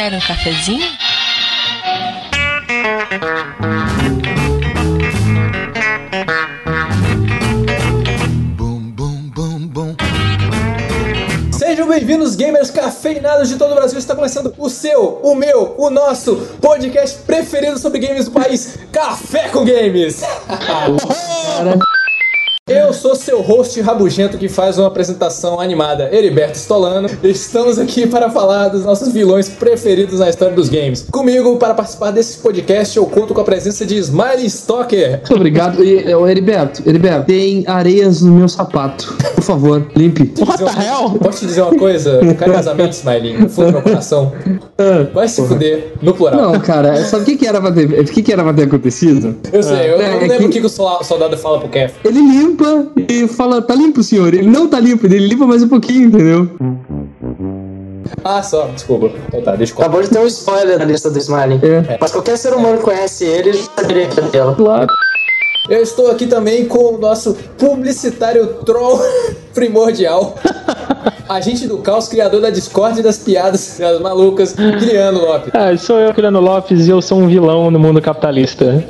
Quer um cafezinho? Sejam bem-vindos, gamers cafeinados de todo o Brasil. Está começando o seu, o meu, o nosso podcast preferido sobre games do país, Café com Games. Sou seu host rabugento que faz uma apresentação animada, Heriberto Stolano. Estamos aqui para falar dos nossos vilões preferidos na história dos games. Comigo, para participar desse podcast, eu conto com a presença de Smiley Stalker. Muito obrigado. E, ô, Heriberto, Heriberto, tem areias no meu sapato. Por favor, limpe. What the hell? Posso te dizer uma coisa? Carinhosamente, Smiley, no fundo do meu coração. Vai se fuder, no plural. Não, cara, sabe o que, que era pra ter, o que, que era pra ter acontecido? Eu sei, eu, eu É, não é lembro o que- que, que o soldado fala pro Kef. Ele limpa e fala, tá limpo, senhor. Ele não tá limpo, ele limpa mais um pouquinho, entendeu? Ah, só, desculpa. Então tá, deixa eu contar. Acabou de ter um spoiler na lista do Smiley. É. Mas qualquer ser humano que conhece ele já saberia que é dela. Claro. Eu estou aqui também com o nosso publicitário troll primordial. Agente do caos, criador da Discord e das piadas das malucas, Guilherme Lopes. Ah, sou eu, Criano Lopes, e eu sou um vilão no mundo capitalista.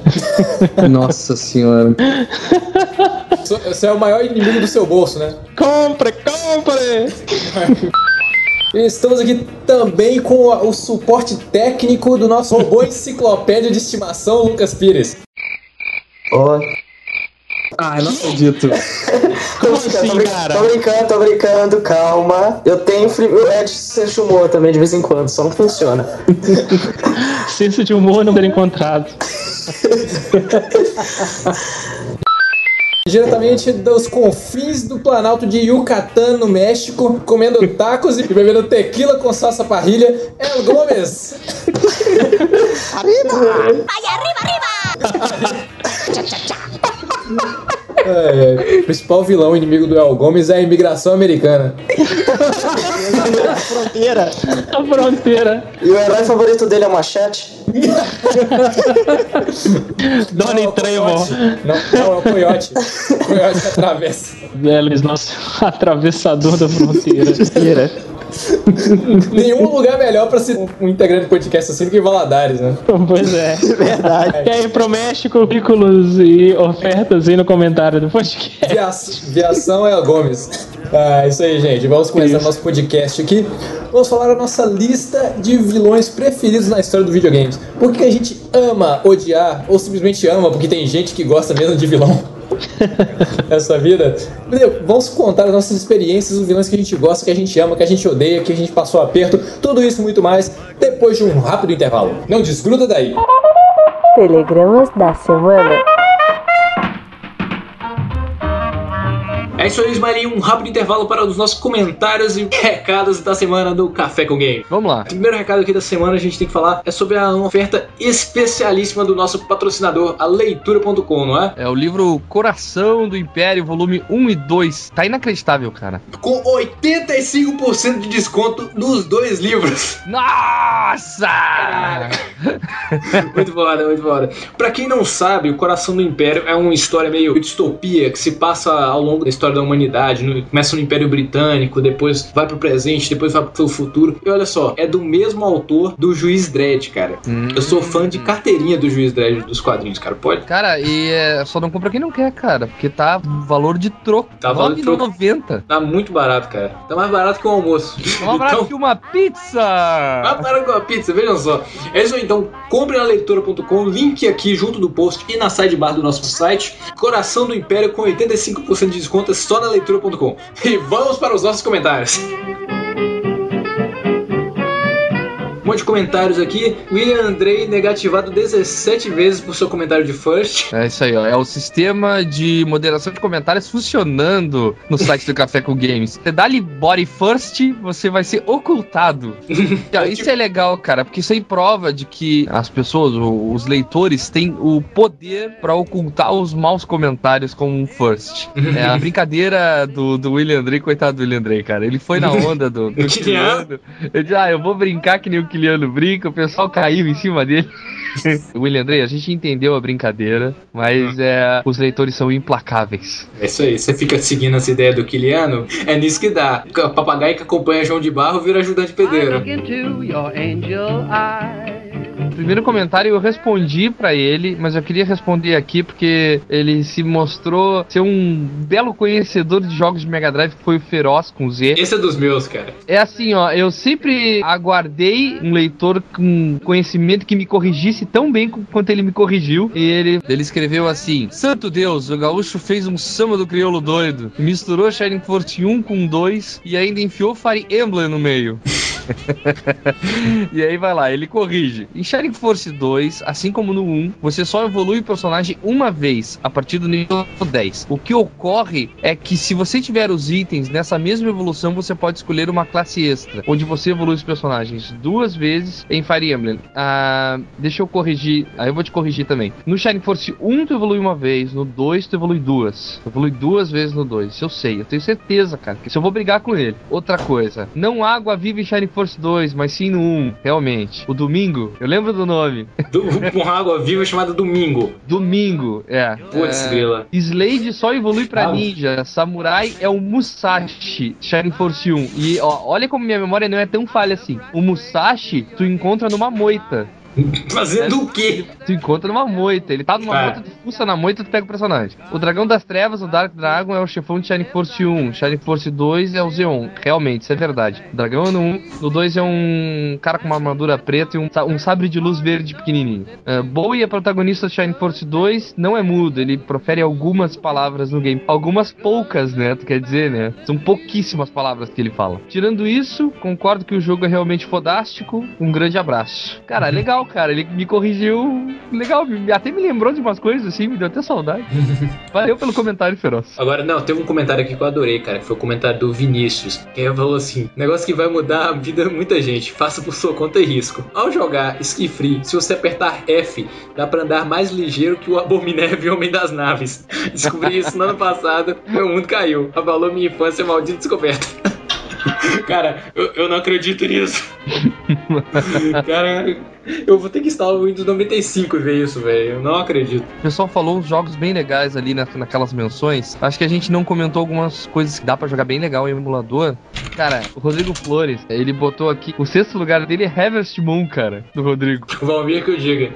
Nossa senhora. Você é o maior inimigo do seu bolso, né? compre, compre! Estamos aqui também com o suporte técnico do nosso robô enciclopédia de estimação, Lucas Pires. Ó. Ah, eu não acredito. Como assim, tô, cara? tô brincando, tô brincando, calma. Eu tenho free... o Ed senso de humor também de vez em quando, só não funciona. Senso de humor não ter encontrado. Diretamente dos confins do Planalto de Yucatán, no México, comendo tacos e bebendo tequila com salsa parrilha, El Gomes. É, é, o principal vilão inimigo do El Gomes é a imigração americana. Fronteira! A fronteira! E o herói favorito dele é o Machete. Donnie é o Trevor! Não, não, é o coiote. O coiote que atravessa. Velho, nosso atravessador da fronteira. Nenhum lugar melhor pra ser um integrante de podcast assim do que Valadares, né? Pois é. Verdade. E aí, pro México, currículos e ofertas aí no comentário do podcast. Via- Viação é a Gomes. Ah, isso aí, gente. Vamos começar Isso. nosso podcast aqui. Vamos falar a nossa lista de vilões preferidos na história do videogames. Por que a gente ama odiar, ou simplesmente ama, porque tem gente que gosta mesmo de vilão nessa vida. Vamos contar as nossas experiências, os vilões que a gente gosta, que a gente ama, que a gente odeia, que a gente passou aperto, tudo isso e muito mais, depois de um rápido intervalo. Não desgruda daí. Telegramas da semana. É isso aí, Ismael. Um rápido intervalo para os nossos comentários e recados da semana do Café com Game. Vamos lá. Primeiro recado aqui da semana a gente tem que falar é sobre a oferta especialíssima do nosso patrocinador, a leitura.com, não é? É o livro Coração do Império, volume 1 e 2. Tá inacreditável, cara. Com 85% de desconto nos dois livros. Nossa! muito foda, muito foda. Pra quem não sabe, o Coração do Império é uma história meio distopia que se passa ao longo da história da humanidade. no- Começa no Império Britânico, depois vai pro presente, depois vai pro futuro. E olha só, é do mesmo autor do Juiz Dredd, cara. Eu sou fã de carteirinha do Juiz Dredd dos quadrinhos, cara. Pode? Cara, e é, só não compra quem não quer, cara. Porque tá valor de troco. Tá valor de troco. 9,90. Tá muito barato, cara. Tá mais barato que o almoço. Um abraço Então, que uma pizza! mais barato que uma pizza, vejam só. É isso aí, então. Compre na leitura.com, link aqui junto do post e na sidebar do nosso site. Coração do Império com 85% de desconto só na leitura.com. E vamos para os nossos comentários. Monte de comentários aqui. William Andrei negativado 17 vezes por seu comentário de first. É isso aí, ó. É o sistema de moderação de comentários funcionando no site do Café com Games. Você dá ali body first, você vai ser ocultado. Isso é legal, cara, porque isso aí prova de que as pessoas, os leitores, têm o poder pra ocultar os maus comentários com um first. É a brincadeira do, do William Andrei, coitado do William Andrei, cara. Ele foi na onda do, do Kilian. Kiliano. Ele disse, ah, eu vou brincar que nem o Kiliano Kiliano brinca, o pessoal caiu em cima dele. William Andrei, a gente entendeu a brincadeira, mas é, os leitores são implacáveis. É isso aí, você fica seguindo as ideias do Kiliano, é nisso que dá. O papagaio que acompanha João de Barro vira ajudante pedreiro. into your angel eyes. O primeiro comentário eu respondi pra ele, mas eu queria responder aqui porque ele se mostrou ser um belo conhecedor de jogos de Mega Drive, que foi o Feroz com Z. Esse é dos meus, cara. É assim, ó, eu sempre aguardei um leitor com conhecimento que me corrigisse tão bem quanto ele me corrigiu. E ele, ele escreveu assim: Santo Deus, o gaúcho fez um samba do crioulo doido, misturou Shining Force 1 com 2 e ainda enfiou Fire Emblem no meio. e aí vai lá, ele corrige. Em Shining Force 2, assim como no 1, você só evolui o personagem uma vez, a partir do nível 10. O que ocorre é que se você tiver os itens nessa mesma evolução, você pode escolher uma classe extra, onde você evolui os personagens duas vezes em Fire Emblem. Ah, deixa eu corrigir, aí eu vou te corrigir também. No Shining Force 1 tu evolui uma vez, no 2 tu evolui duas. Tu evolui duas vezes no 2, isso eu sei, eu tenho certeza, cara, que se eu vou brigar com ele. Outra coisa, não água viva em Shining Force 2, mas sim no 1, realmente. O domingo, eu lembro do nome. Do, água viva chamada Domingo. Domingo, é. Putz, é... grila. Slade só evolui pra Ah. ninja. Samurai é o Musashi, Shining Force 1. E ó, olha como minha memória não é tão falha assim. O Musashi tu encontra numa moita. Fazendo o quê? Tu encontra numa moita. Ele tá numa Ah. moita, tu fuça na moita, tu pega o personagem. O Dragão das Trevas, o Dark Dragon, é o chefão de Shining Force 1. Shining Force 2 é o Zeon. Realmente, isso é verdade. O Dragão é no 1. No 2 é um cara com uma armadura preta e um, um sabre de luz verde pequenininho. Uh, Bowie é protagonista de Shining Force 2. Não é mudo, ele profere algumas palavras no game. Algumas poucas, né? Tu quer dizer, né? São pouquíssimas palavras que ele fala. Tirando isso, concordo que o jogo é realmente fodástico. Um grande abraço. Cara, é legal, cara. Ele me corrigiu. Legal, até me lembrou de umas coisas assim, me deu até saudade. Valeu pelo comentário, Feroz. Agora, não, teve um comentário aqui que eu adorei, cara, que foi o comentário do Vinícius, que ele falou assim: negócio que vai mudar a vida de muita gente, faça por sua conta e risco. Ao jogar Ski Free, se você apertar F, dá pra andar mais ligeiro que o Abominével Homem das Naves. Descobri isso no ano passado, meu mundo caiu. Abalou minha infância, maldita descoberta. Cara, eu, eu não acredito nisso. Cara, eu vou ter que instalar o Windows 95 e ver isso, velho. Eu não acredito. O pessoal falou uns jogos bem legais ali na- naquelas menções. Acho que a gente não comentou algumas coisas que dá pra jogar bem legal em emulador. Cara, o Rodrigo Flores, ele botou aqui. O sexto lugar dele é Harvest Moon, cara, do Rodrigo. Valmir que eu diga.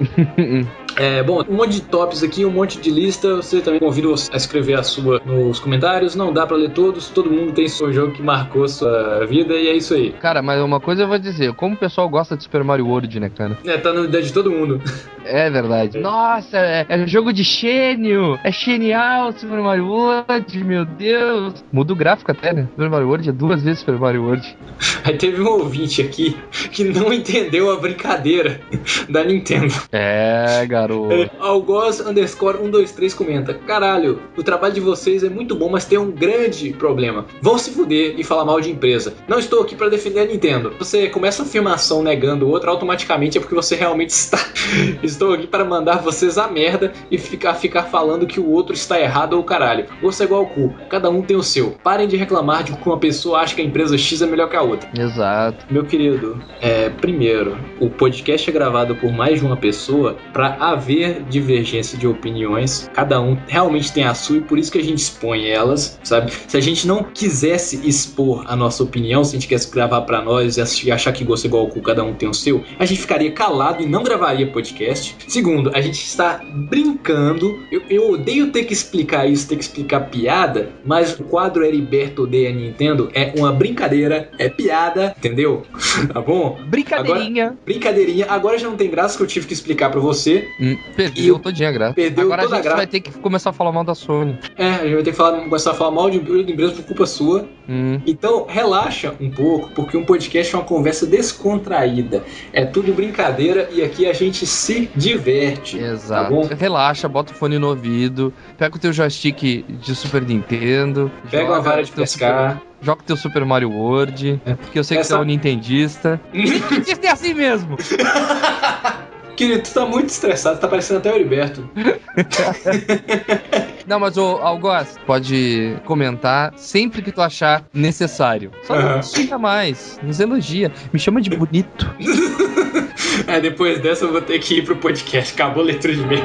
É, bom, um monte de tops aqui, um monte de lista. Você também convido a escrever a sua nos comentários. Não dá pra ler todos, todo mundo tem seu jogo que marcou sua vida e é isso aí. Cara, mas uma coisa eu vou dizer: como o pessoal gosta de Super Mario World, né, cara? É, tá na vida de todo mundo. É verdade. Nossa, é, é jogo de gênio! É genial Super Mario World, meu Deus! Muda o gráfico até, né? Super Mario World é duas vezes Super Mario World. Aí teve um ouvinte aqui que não entendeu a brincadeira da Nintendo. É, garoto. É, Algoz underscore 123 comenta: Caralho, o trabalho de vocês é muito bom, mas tem um grande problema. Vão se fuder e falar mal de empresa. Não estou aqui pra defender a Nintendo. Você começa a afirmação negando o outro, automaticamente é porque você realmente está. estou aqui para mandar vocês a merda e ficar, ficar falando que o outro está errado ou caralho. Gosto é igual ao cu. Cada um tem o seu. Parem de reclamar de que uma pessoa acha que a empresa X é melhor que a outra. Exato. Meu querido, é, primeiro, o podcast é gravado por mais de uma pessoa para haver divergência de opiniões. Cada um realmente tem a sua e por isso que a gente expõe elas, sabe? Se a gente não quisesse expor a nossa opinião, se a gente quisesse gravar para nós e achar que gosta igual o cu, cada um tem o seu, a gente ficaria calado e não gravaria podcast. Segundo, a gente está brincando. Eu, eu odeio ter que explicar isso, ter que explicar piada, mas o quadro Heriberto odeia a Nintendo é uma brincadeira, é piada, entendeu? tá bom? Brincadeirinha. Brincadeirinha. Agora já não tem graça que eu tive que explicar pra você. Hum, perdeu todinha a graça. Perdeu Agora toda a a gente graça. vai ter que começar a falar mal da Sony. É, a gente vai ter que falar, começar a falar mal de de empresa por culpa sua. Hum. Então, relaxa um pouco, porque um podcast é uma conversa descontraída. É tudo brincadeira e aqui a gente se diverte. Exato. Tá bom? Relaxa, bota o fone no ouvido, pega o teu joystick de Super Nintendo, Pega uma vara de pescar. Super- joga o teu Super Mario World, porque eu sei que Essa- você é um nintendista. Nintendista é assim mesmo! Querido, tu tá muito estressado, tá parecendo até o Heriberto. Não, mas o Algoz, pode comentar sempre que tu achar necessário. Só não xinga mais, nos elogia. Me chama de bonito. É, depois dessa eu vou ter que ir pro podcast. Acabou a leitura de e-mail.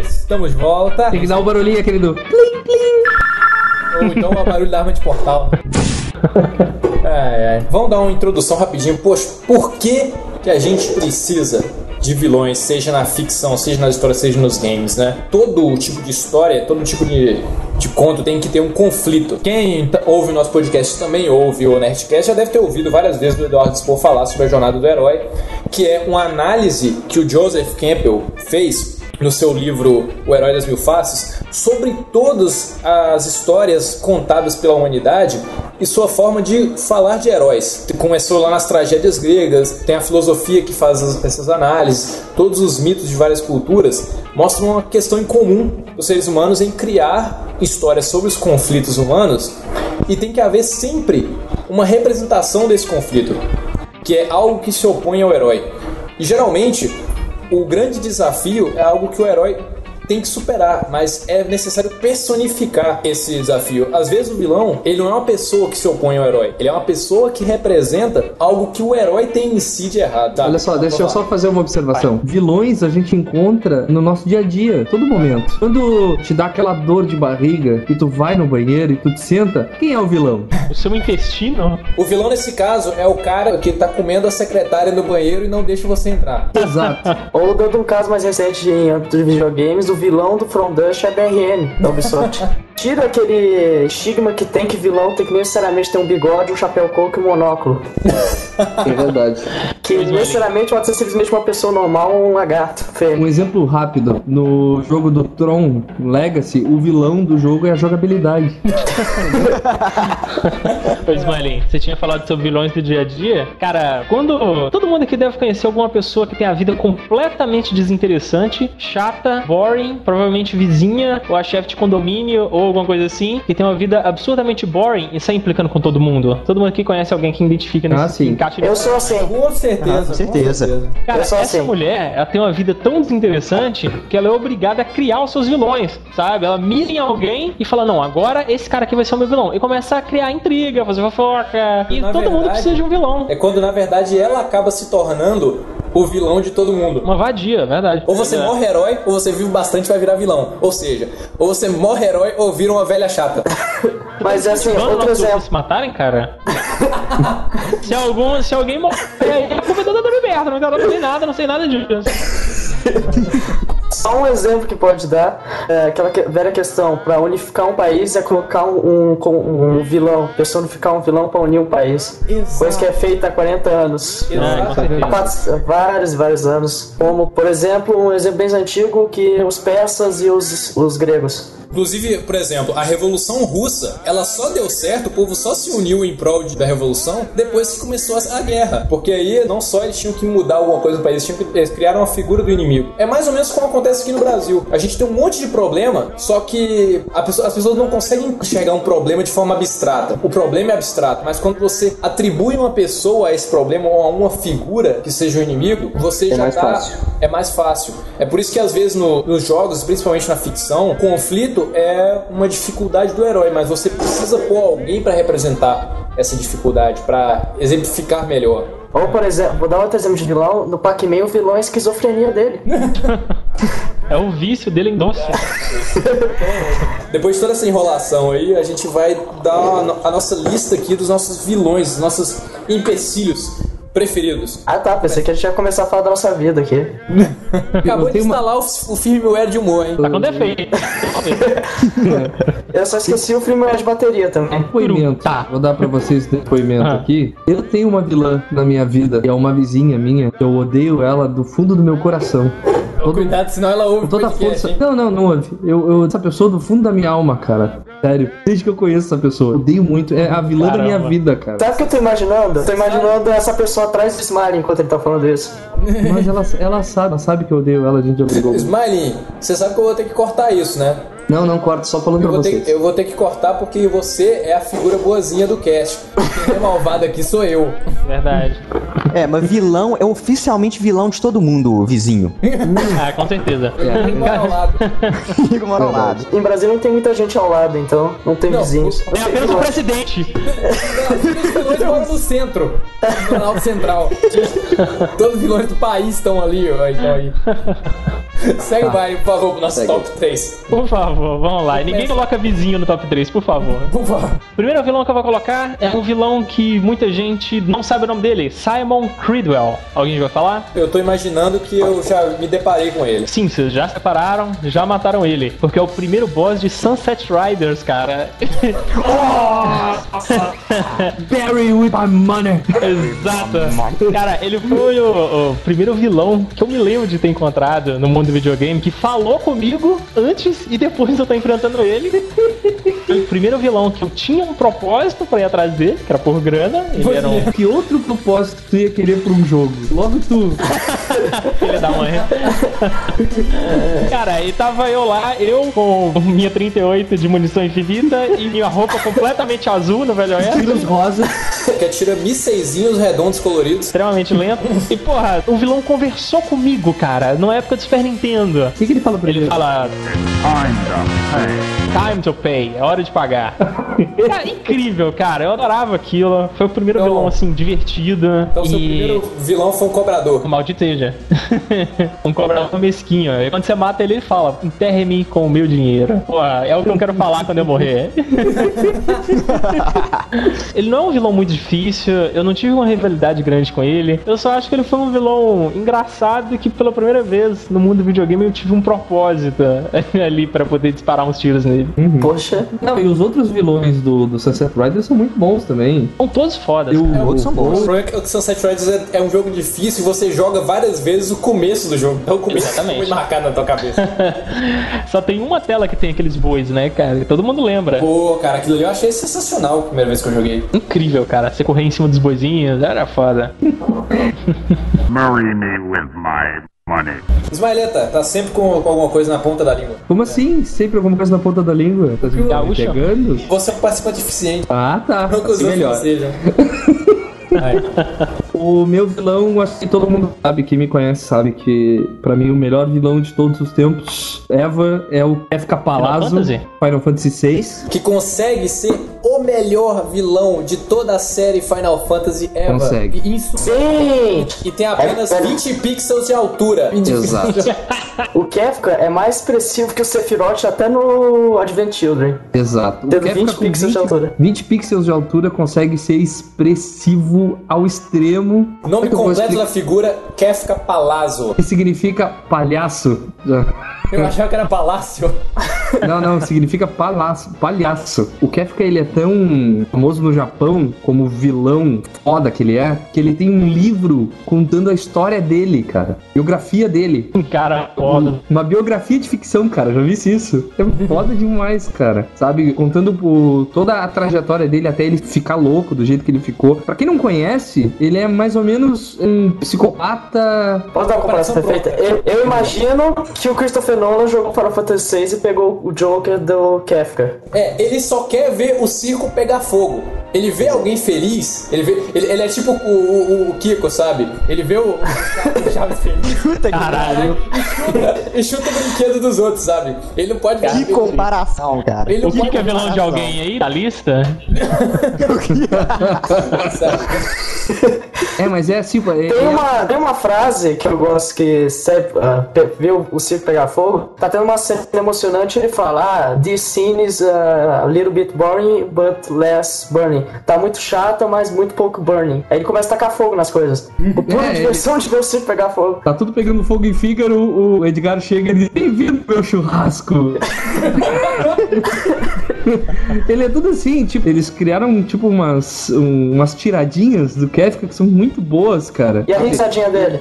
Estamos de volta. Tem que dar o barulhinho aquele do. Ou então o barulho da arma de portal. Ai, ai. Vamos dar uma introdução rapidinho. Poxa, por que, que a gente precisa de vilões, seja na ficção, seja nas histórias, seja nos games, né? Todo tipo de história, todo tipo de, de conto tem que ter um conflito. Quem t- ouve o nosso podcast também ouve o Nerdcast, já deve ter ouvido várias vezes o Eduardo Spor falar sobre a jornada do herói, que é uma análise que o Joseph Campbell fez no seu livro O Herói das Mil Faces, sobre todas as histórias contadas pela humanidade e sua forma de falar de heróis. Começou lá nas tragédias gregas, tem a filosofia que faz as- essas análises, todos os mitos de várias culturas mostram uma questão em comum dos seres humanos em criar histórias sobre os conflitos humanos e tem que haver sempre uma representação desse conflito, que é algo que se opõe ao herói. E geralmente o grande desafio é algo que o herói tem que superar, mas é necessário personificar esse desafio. Às vezes o vilão, ele não é uma pessoa que se opõe ao herói, ele é uma pessoa que representa algo que o herói tem em si de errado. Tá? Olha só, deixa eu só fazer uma observação. Vilões a gente encontra no nosso dia a dia, todo momento. Quando te dá aquela dor de barriga e tu vai no banheiro e tu te senta, quem é o vilão? O seu intestino? O vilão nesse caso é o cara que tá comendo a secretária no banheiro e não deixa você entrar. Exato. Ou dando um caso mais recente em âmbito de videogames, o vilão do From Dust é a DRN, da Ubisoft. Tira aquele estigma que tem que vilão tem que necessariamente ter um bigode, um chapéu coco e um monóculo. É verdade. Que necessariamente pode ser simplesmente uma pessoa normal ou um lagarto feio. Um exemplo rápido, no jogo do Tron Legacy, o vilão do jogo é a jogabilidade. Ô, Smiley, você tinha falado sobre vilões do dia a dia. Cara, quando. Todo mundo aqui deve conhecer alguma pessoa que tem a vida completamente desinteressante, chata, boring, provavelmente vizinha, ou a chefe de condomínio, ou alguma coisa assim, que tem uma vida absurdamente boring e sai implicando com todo mundo. Todo mundo aqui conhece alguém que identifica nesse Ah, sim. encaixe de Eu sou assim. Com certeza. Ah, com certeza. Cara, Eu sou essa assim. mulher, ela tem uma vida tão desinteressante que ela é obrigada a criar os seus vilões, sabe? Ela mira em alguém e fala, não, agora esse cara aqui vai ser o meu vilão. E começa a criar intriga, fazer fofoca. E Na todo mundo verdade- precisa de um vilão. É quando na verdade ela acaba se tornando o vilão de todo mundo. Uma vadia, verdade. Ou você É. morre herói, ou você vive bastante e vai virar vilão. Ou seja, ou você morre herói ou vira uma velha chata. Mas assim, outro exemplo. se matarem, cara? se, algum, se alguém morrer aí, a culpa é toda da Roberta, não nada, não sei nada disso. Só um exemplo que pode dar é aquela que- velha questão: pra unificar um país é colocar um, um, um vilão, personificar um vilão pra unir um país. Coisa que é feita há 40 anos. Certeza. Há quatro- vários e vários anos. Como, por exemplo, um exemplo bem antigo que os persas e os, os gregos. Inclusive, por exemplo, a Revolução Russa, ela só deu certo, o povo só se uniu em prol da Revolução depois que começou a, a guerra. Porque aí não só eles tinham que mudar alguma coisa no país, eles, tinham que, eles criaram uma figura do inimigo. É mais ou menos como acontece aqui no Brasil. A gente tem um monte de problema, só que a pessoa- as pessoas não conseguem enxergar um problema de forma abstrata. O problema é abstrato, mas quando você atribui uma pessoa a esse problema ou a uma figura que seja o inimigo, você já mais tá fácil. é mais fácil. É por isso que às vezes no- nos jogos, principalmente na ficção, o conflito é uma dificuldade do herói, mas você precisa pôr alguém pra representar essa dificuldade, pra exemplificar melhor. Ou, por exemplo, vou dar outro exemplo de vilão. No Pac-Man, o vilão é a esquizofrenia dele. É o vício dele em doce. Depois de toda essa enrolação aí, a gente vai dar a nossa lista aqui dos nossos vilões, dos nossos empecilhos preferidos. Ah tá, pensei que a gente ia começar a falar da nossa vida aqui. Acabou de tenho uma- instalar o, o firmware de humor, hein? Tá com defeito. Eu só esqueci o firmware de bateria também. Depoimento. Tá. Vou dar pra vocês depoimento Ah. aqui. Eu tenho uma vilã na minha vida, que é uma vizinha minha. Eu odeio ela do fundo do meu coração. Todo- Cuidado, senão ela ouve toda a força. hein? Não, não, não ouve. Eu, eu, essa pessoa do fundo da minha alma, cara. Sério. Desde que eu conheço essa pessoa. Eu odeio muito. É a vilã da minha Caramba. vida, cara. Sabe o que eu tô imaginando? Eu tô imaginando essa pessoa atrás do Smiley enquanto ele tá falando isso. Mas ela, ela sabe, ela sabe que eu odeio ela, a gente já brigou. Smiley, você sabe que eu vou ter que cortar isso, né? Não, não corta, só falando Eu pra ter, vocês. eu vou ter que cortar porque você é a figura boazinha do cast. Quem é malvado aqui sou eu. Verdade. É, mas vilão é oficialmente vilão de todo mundo, vizinho. Ah, com certeza. Quem mora ao lado. Mora ao lado. Em Brasília não tem muita gente ao lado, então não tem Não, vizinhos. É apenas o presidente. Os vilões moram no centro, no Planalto Central. Todos os vilões do país estão ali, ó. Então aí. Segue o baile, por favor, pro nosso Segue. top 3. Por favor, vamos lá. E ninguém coloca vizinho no top 3, por favor. Por favor. Primeiro vilão que eu vou colocar é um vilão que muita gente não sabe o nome dele. Simon Cridwell. Alguém vai falar? Eu tô imaginando que eu já me deparei com ele. Sim, vocês já separaram, já mataram ele. Porque é o primeiro boss de Sunset Riders, cara. Bury with my money. Exato. Cara, ele foi o, o primeiro vilão que eu me lembro de ter encontrado no mundo do videogame, que falou comigo antes e depois eu tô enfrentando ele. Foi o primeiro vilão que eu tinha um propósito pra ir atrás dele, que era por grana. Ele era um Que outro propósito tu ia querer pra um jogo? Logo tu. filho da mãe. Cara, e tava eu lá, eu com minha 38 de munição infinita e minha roupa completamente azul no Velho Oeste. Tiros rosa. Que atira mísseizinhos redondos coloridos. Extremamente lento. E, porra, o vilão conversou comigo, cara, na época do Super Nintendo. O que, que ele fala pra Ele ele? fala. Time to pay, é hora de pagar. Cara, incrível, cara. Eu adorava aquilo. Foi o primeiro Então- vilão, assim, divertido. Então, seu e... primeiro vilão foi um cobrador. Maldito seja. um cobrador mesquinho. E quando você mata ele, ele fala: enterre-me com o meu dinheiro. Pô, é o que eu quero falar quando eu morrer. ele não é um vilão muito difícil. Eu não tive uma rivalidade grande com ele. Eu só acho que ele foi um vilão engraçado e que pela primeira vez no mundo do videogame eu tive um propósito ali pra poder disparar uns tiros nele. Poxa, Não, e os outros vilões do, do Sunset Riders são muito bons também. São todos fodas. Eu, cara. Outros são O bons. problema é que Sunset Riders é, é um jogo difícil e você joga várias vezes o começo do jogo. Então o começo Exatamente. fica muito marcado na tua cabeça. Só tem uma tela que tem aqueles bois, né, cara? Todo mundo lembra. Pô, cara, aquilo ali eu achei sensacional a primeira vez que eu joguei. Incrível, cara. Você correr em cima dos boizinhos, era foda. Marry me with my money. Ismaeleta, tá sempre com, com alguma coisa na ponta da língua. Como assim? Sempre alguma coisa na ponta da língua? Tá me Gaúcho. pegando? Você é um participante eficiente. Ah, tá. Não que os Assim melhor. não sejam. O meu vilão, acho que todo mundo sabe, quem me conhece sabe que, pra mim, o melhor vilão de todos os tempos, Eva, é o Kefka Palazzo, Fantasy? Final Fantasy VI. Que consegue ser o melhor vilão de toda a série Final Fantasy ever. Consegue. E Isso. sim! E tem apenas 20 pixels de altura. Exato. O Kefka é mais expressivo que o Sephiroth até no Advent Children. Exato. O Tendo Kefka 20 com pixels de altura. 20 pixels de altura consegue ser expressivo ao extremo. Nome é completo da figura Kefka Palazzo. Que significa palhaço. Eu achava que era palácio. Não, não, significa palhaço, palhaço. O Kefka, ele é tão famoso no Japão como vilão foda que ele é, que ele tem um livro contando a história dele, cara. Biografia dele. Um cara foda. Uma biografia de ficção, cara. Já visse isso? É foda demais, cara. Sabe? Contando por toda a trajetória dele até ele ficar louco do jeito que ele ficou. Pra quem não conhece, ele é mais ou menos um psicopata. Posso dar uma comparação perfeita? Eu, eu imagino que o Christopher Nolan jogou Final Fantasy VI e pegou o Joker do Kefka. É, ele só quer ver o circo pegar fogo. Ele vê alguém feliz, ele vê. Ele, ele é tipo o, o, o Kiko, sabe? Ele vê o, o Chaves feliz Caralho. e chuta o brinquedo dos outros, sabe? Ele não pode ver. Que comparação, cara. Ele O pode que é vilão de alguém aí da lista? É, mas é assim, é, Tem é- uma, tem uma frase que eu gosto que serve, ah, pe- ver o, o circo pegar fogo. Tá tendo uma cena emocionante ele fala: Ah, this scene is ah, a little bit boring, but less burning. Tá muito chata, mas muito pouco burning. Aí ele começa a tacar fogo nas coisas. O pura É, diversão de ver o circo pegar fogo. Tá tudo pegando fogo em Fígaro, o Edgar chega e diz, bem-vindo meu churrasco. Ele é tudo assim, tipo, eles criaram tipo umas, um- umas tiradinhas do Kefka que são muito boas, cara. E a risadinha dele?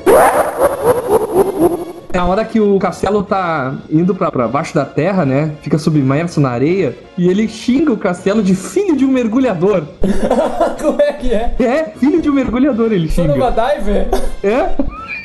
É a hora que o castelo tá indo pra, pra baixo da terra, né? Fica submerso na areia. E ele xinga o castelo de filho de um mergulhador. Como é que é? É, filho de um mergulhador ele xinga. a diver? É?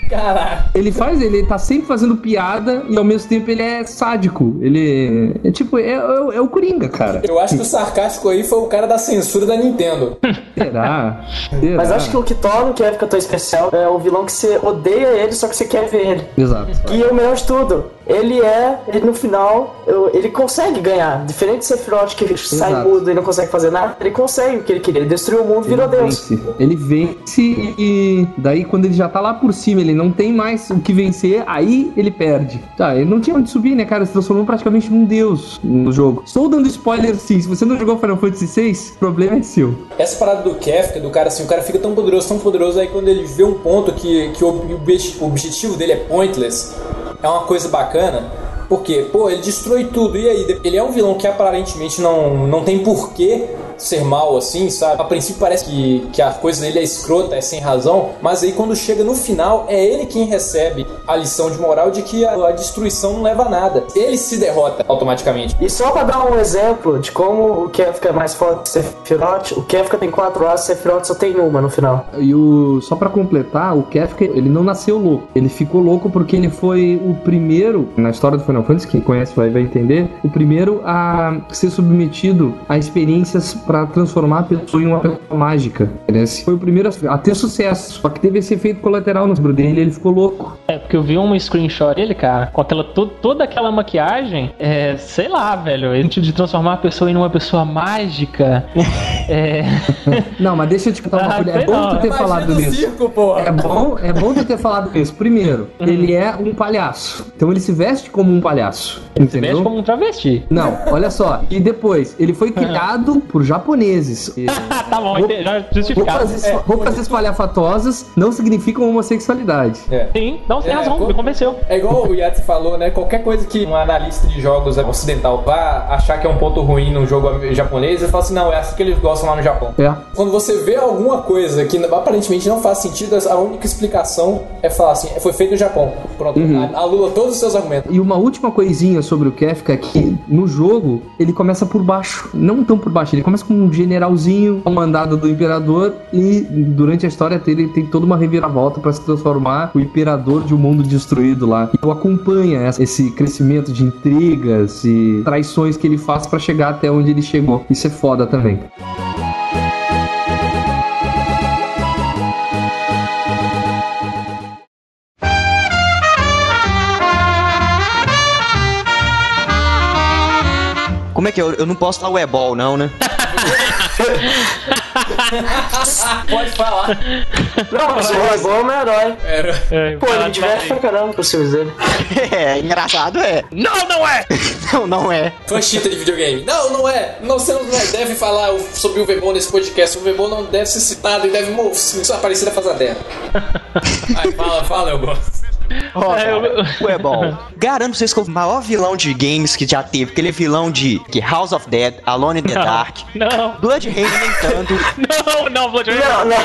Caraca. Ele faz, ele tá sempre fazendo piada e ao mesmo tempo ele é sádico. Ele é tipo, é, é, é o Coringa, cara. Eu acho que o sarcástico aí foi o cara da censura da Nintendo. Será? Será? Mas acho que o que torna o Kefka tão especial é o vilão que você odeia ele, só que você quer ver ele. Exato. E o melhor de tudo, ele é, ele no final, ele consegue ganhar. Diferente de Sephiroth que sai Exato. mudo e não consegue fazer nada, ele consegue o que ele queria. Ele destruiu o mundo, virou Ele Deus. vence. Ele vence e daí quando ele já tá lá por cima, ele não tem mais o que vencer, aí ele perde. Tá, ele não tinha onde subir, né, cara? Se transformou praticamente num deus no jogo. Estou dando spoiler sim. Se você não jogou Final Fantasy VI, o problema é seu. Essa parada do Kefka, do cara assim, o cara fica tão poderoso, tão poderoso, aí quando ele vê um ponto que, que o, o objetivo dele é pointless, é uma coisa bacana. Porque, pô, ele destrói tudo. E aí, ele é um vilão que aparentemente não, não tem porquê ser mal assim, sabe? A princípio parece que, que a coisa dele é escrota, é sem razão, mas aí quando chega no final, é ele quem recebe a lição de moral de que a, a destruição não leva a nada. Ele se derrota automaticamente. E só pra dar um exemplo de como o Kefka é mais forte que Sephiroth, o Kefka tem quatro asas, Sephiroth só tem uma no final. E o só pra completar, o Kefka, ele não nasceu louco. Ele ficou louco porque ele foi o primeiro na história do Final Fantasy, quem conhece vai, vai entender, o primeiro a ser submetido a experiências pra transformar a pessoa em uma pessoa mágica. Ele foi o primeiro a ter sucesso, só que teve esse efeito colateral no cérebro dele, ele ficou louco. É, porque eu vi um screenshot dele, cara, com aquela, to- toda aquela maquiagem, é, sei lá, velho, ele de transformar a pessoa em uma pessoa mágica. é. Não, mas deixa eu te contar uma Ah, coisa. É bom não. tu ter falado do isso. circo. É bom, é bom tu ter falado isso. Primeiro, ele é um palhaço. Então ele se veste como um palhaço. Se entendeu? veste como um travesti. Não, olha só. E depois, ele foi criado por japoneses. Tá bom, já justificado. Roupas, roupas espalhafatosas não significam homossexualidade. É. Sim, não, tem É, razão, co- me convenceu. É igual o Yatsi falou, né? Qualquer coisa que um analista de jogos ocidental vá achar que é um ponto ruim num jogo japonês, ele fala assim, não, é assim que eles gostam lá no Japão. É. Quando você vê alguma coisa que aparentemente não faz sentido, a única explicação é falar assim, foi feito no Japão. Pronto, anula todos os seus argumentos. E uma última coisinha sobre o Kefka é que no jogo ele começa por baixo. Não tão por baixo, ele começa como um generalzinho, um mandado do imperador e durante a história dele ele tem toda uma reviravolta para se transformar o imperador de um mundo destruído lá. E tu acompanha esse crescimento de intrigas e traições que ele faz para chegar até onde ele chegou. Isso é foda também. Como é que é? Eu, eu não posso falar o ebol, não, né? Pode falar. Não, mas o Rebol é o meu herói. É, Pô, ele diverte pra caramba com os filmes dele. É, engraçado é. Não, não é! Não, não é. Fanchita de videogame. Não, não é. Não, você não deve falar sobre o Vebon nesse podcast. O Vebon não deve ser citado e deve aparecer na face da terra. Ai, fala, fala, eu gosto. É, eu- o ebol. Garanto pra vocês que é o maior vilão de games que já teve, porque ele é vilão de que House of Dead, Alone in the Dark, Não, Blood Rain nem tanto, não, não, Blood Rain. Não, não.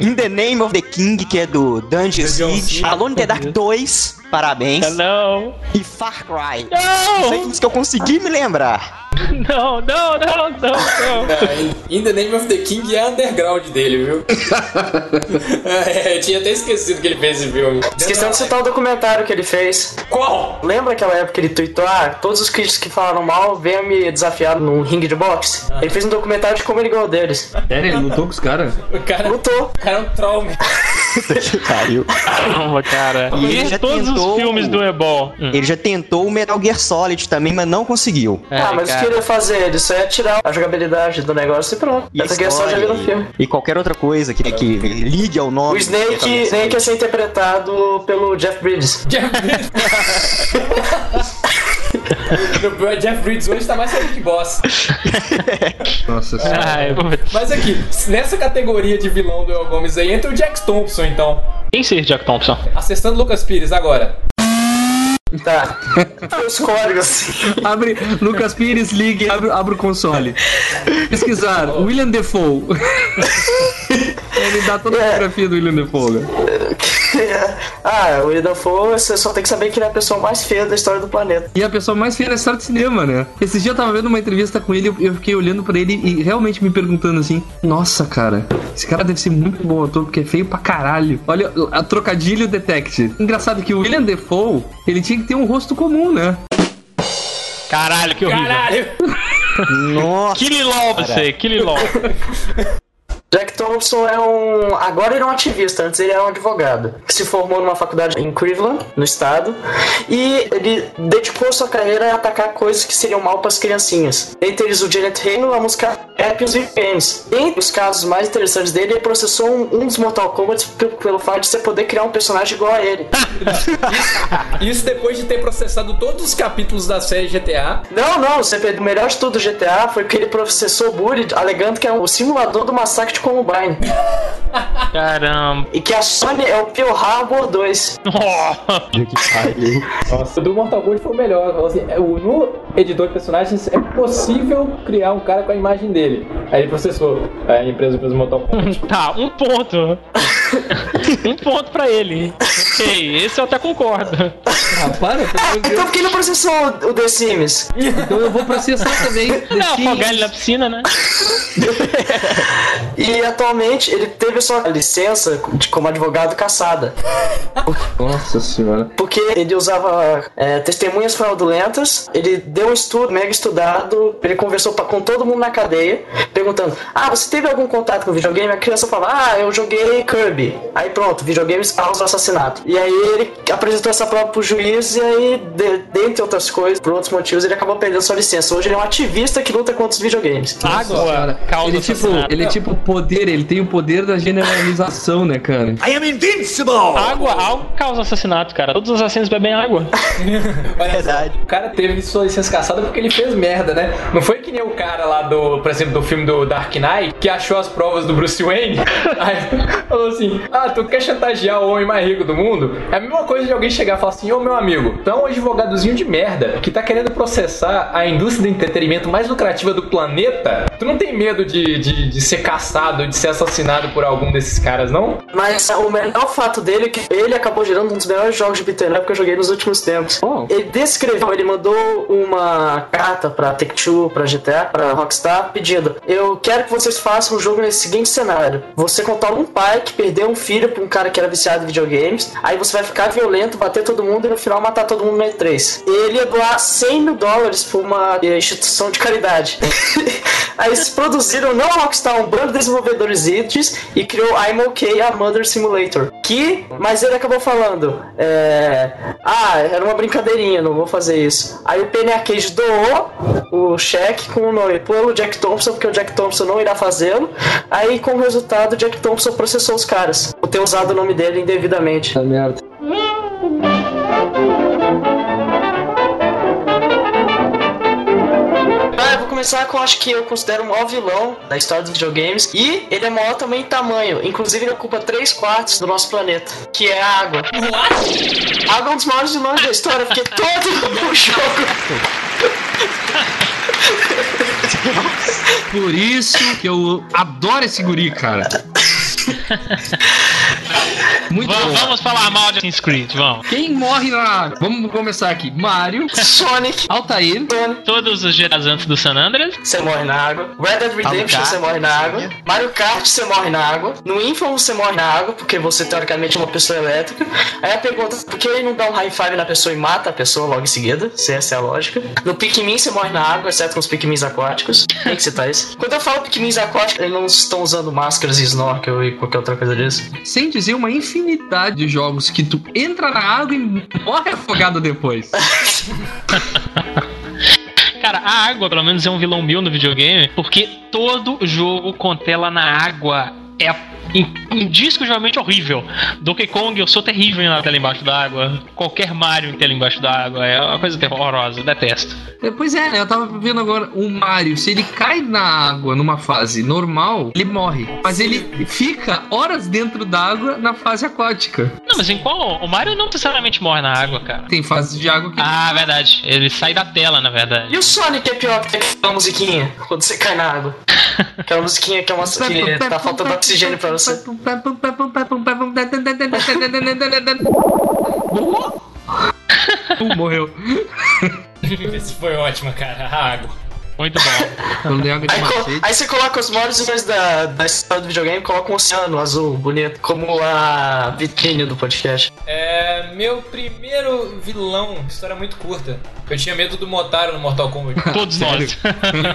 In the Name of the King, que é do Dungeon Siege, Alone in the Dark 2, parabéns, Não, e Far Cry. não, São os que eu consegui me lembrar. não, não, não, não, não. In the Name of the King é underground dele, viu? é, eu tinha até esquecido que ele fez esse filme. Esquecendo de citar o documentário que ele fez. Qual? Lembra aquela época que ele tweetou, ah, todos os críticos que falaram mal venham me desafiar num ringue de boxe? Ele fez um documentário de como ele ganhou deles. Sério, ele lutou com os caras? O cara, Lutou. o cara é um troll, meu. que pariu. Caramba, cara. E ele já todos tentou- os filmes do Ebol. Hum. Ele já tentou o Metal Gear Solid também, mas não conseguiu. ah, mas o que ia fazer? Ele só ia tirar a jogabilidade do negócio e pronto. E Essa aqui é só já no filme. e, e qualquer outra coisa que, que ligue ao nome. O Snake, Snake ia ser interpretado pelo Jeff Bridges. Jeff Bridges. o Jeff Bridges hoje tá mais sério que boss. Nossa senhora. Ai, Mas aqui, nessa categoria de vilão do El Gomes aí, entra o Jack Thompson, então. quem seria Jack Thompson? Acessando Lucas Pires agora. Tá. Os códigos. Abre Lucas Pires, ligue, abre, abre o console. Pesquisar, William Defoe. Ele dá toda a É. biografia do William Defoe. né? ah, o William Dafoe, você só tem que saber que ele é a pessoa mais feia da história do planeta. E a pessoa mais feia da história do cinema, né? Esse dia eu tava vendo uma entrevista com ele e eu fiquei olhando pra ele e realmente me perguntando assim: Nossa, cara, esse cara deve ser muito bom ator porque é feio pra caralho. Olha, a trocadilho detect. Engraçado que o William Defoe, ele tinha que ter um rosto comum, né? Caralho, que horrível. Caralho! Nossa. Kililol, você, Kililol. Jack Thompson é um. Agora ele é um ativista, antes ele era um advogado. Que se formou numa faculdade em Cleveland, no estado. E ele dedicou sua carreira a atacar coisas que seriam mal para as criancinhas. Entre eles o Janet Reno, a música rap e os VPNs. Entre os casos mais interessantes dele, ele processou um, um dos Mortal Kombat pelo, fato de você poder criar um personagem igual a ele. Isso depois de ter processado todos os capítulos da série GTA. Não, não, o melhor de tudo do GTA foi que ele processou Bully, alegando que é o simulador do massacre de Columbine. Caramba. E que a Sony é o Pearl Harbor 2. Nossa, o do Mortal Kombat foi o melhor. Assim, é, o- no editor de personagens é possível criar um cara com a imagem dele. Aí ele processou a empresa do Mortal Kombat. Tá, um ponto. um ponto pra ele. Ok, esse eu até concordo. Ah, para, pelo Então por que ele processou o The Sims? Então eu vou processar também. The Não, Sims. afogar ele na piscina, né? E atualmente ele teve sua licença de- como advogado caçada. Nossa senhora. Porque ele usava é, testemunhas fraudulentas, ele deu um estudo mega estudado, ele conversou pa- com todo mundo na cadeia, perguntando: Ah, você teve algum contato com videogame? A criança fala: Ah, eu joguei Kirby. Aí pronto, videogames causam assassinato. E aí ele apresentou essa prova pro juiz, e aí, de- dentre outras coisas, por outros motivos, ele acabou perdendo sua licença. Hoje ele é um ativista que luta contra os videogames. Água causa Ele tipo, ele tipo poder, ele tem o poder da generalização, né, cara? Água, água causa assassinato, cara. Todos os assassinos bebem água. Verdade. O cara teve sua licença caçada porque ele fez merda, né? Não foi que nem o cara lá do, por exemplo, do filme do Dark Knight, que achou as provas do Bruce Wayne. Aí falou assim: Ah, tu quer chantagear o homem mais rico do mundo? É a mesma coisa de alguém chegar e falar assim: Ô meu amigo, tu é um advogadozinho de merda que tá querendo processar a indústria do entretenimento mais lucrativa do planeta. Tu não tem medo de, de, de ser caçado, de ser assassinado por algum desses caras, não? Mas o melhor fato dele é que ele acabou gerando um dos melhores jogos de beat'em up que eu joguei nos últimos tempos. Oh. Ele descreveu, ele mandou uma carta pra Take-Two, pra GTA, pra Rockstar, pedindo: Eu quero que vocês façam um jogo nesse seguinte cenário. Você controla um pai que perdeu um filho pra um cara que era viciado em videogames, aí você vai ficar violento, bater todo mundo e no final matar todo mundo no E3. Ele ia doar 100 mil dólares pra uma instituição de caridade. aí eles produziram, não a Rockstar, um bando de desenvolvedores indies e criou I'm OK, a Mother Simulator. Que, mas ele acabou falando, é, ah, era uma brincadeirinha, não vou fazer isso. Aí o Penny Arcade doou o cheque com o nome pelo Jack Thompson, porque o Jack Thompson não irá fazê-lo. Aí, com o resultado, o Jack Thompson processou os caras por ter usado o nome dele indevidamente. Essa merda. Começar com acho que eu considero o maior vilão da história dos videogames. E ele é maior também em tamanho. Inclusive, ele ocupa 3 quartos do nosso planeta, que é a água. A água é um dos maiores vilões da história, porque todo o jogo. Por isso que eu adoro esse guri, cara. Muito Vamos, bom. vamos falar mal de Assassin's Creed, vamos. Quem morre na. Vamos começar aqui. Mario, Sonic. Altair, Todos os GTAs antes do San Andreas. Você morre na água. Red Dead Redemption, você morre na água. Mario Kart, você morre na água. No Infamous, você morre na água, porque você teoricamente é uma pessoa elétrica. Aí a pergunta, por que ele não dá um high five na pessoa e mata a pessoa logo em seguida? Se essa é a lógica. No Pikmin, você morre na água, exceto com os Pikmins aquáticos. Tem que citar isso. Quando eu falo Pikmins aquáticos, eles não estão usando máscaras e snorkel e qualquer outra coisa disso. sem dizer uma infinidade de jogos que tu entra na água e morre afogado depois. Cara, a água, pelo menos, é um vilão meu no videogame, porque todo jogo com tela na água é in- indiscutivelmente horrível. Donkey Kong, eu sou terrível na tela embaixo da água. Qualquer Mario em tela embaixo da água é uma coisa horrorosa, eu detesto. É, Pois é, né? Eu tava vendo agora o Mario. Se ele cai na água numa fase normal, ele morre. Mas ele fica horas dentro d'água na fase aquática. Não, mas em qual? O Mario não necessariamente morre na água, cara. Tem fases de água que. Ah, verdade. Ele sai da tela, na verdade. E o Sonic é pior que tem aquela musiquinha quando você cai na água. Aquela musiquinha que é uma que tá faltando oxigênio pra você. Uh, morreu. Esse foi ótimo, cara. A água. Muito bom. Água de Aí, macete. aí você coloca os maiores vilões da, da história do videogame, coloca um oceano azul, bonito, como a vitrine do podcast. É, meu primeiro vilão, história muito curta. Eu tinha medo do Motaro no Mortal Kombat. Todos nós.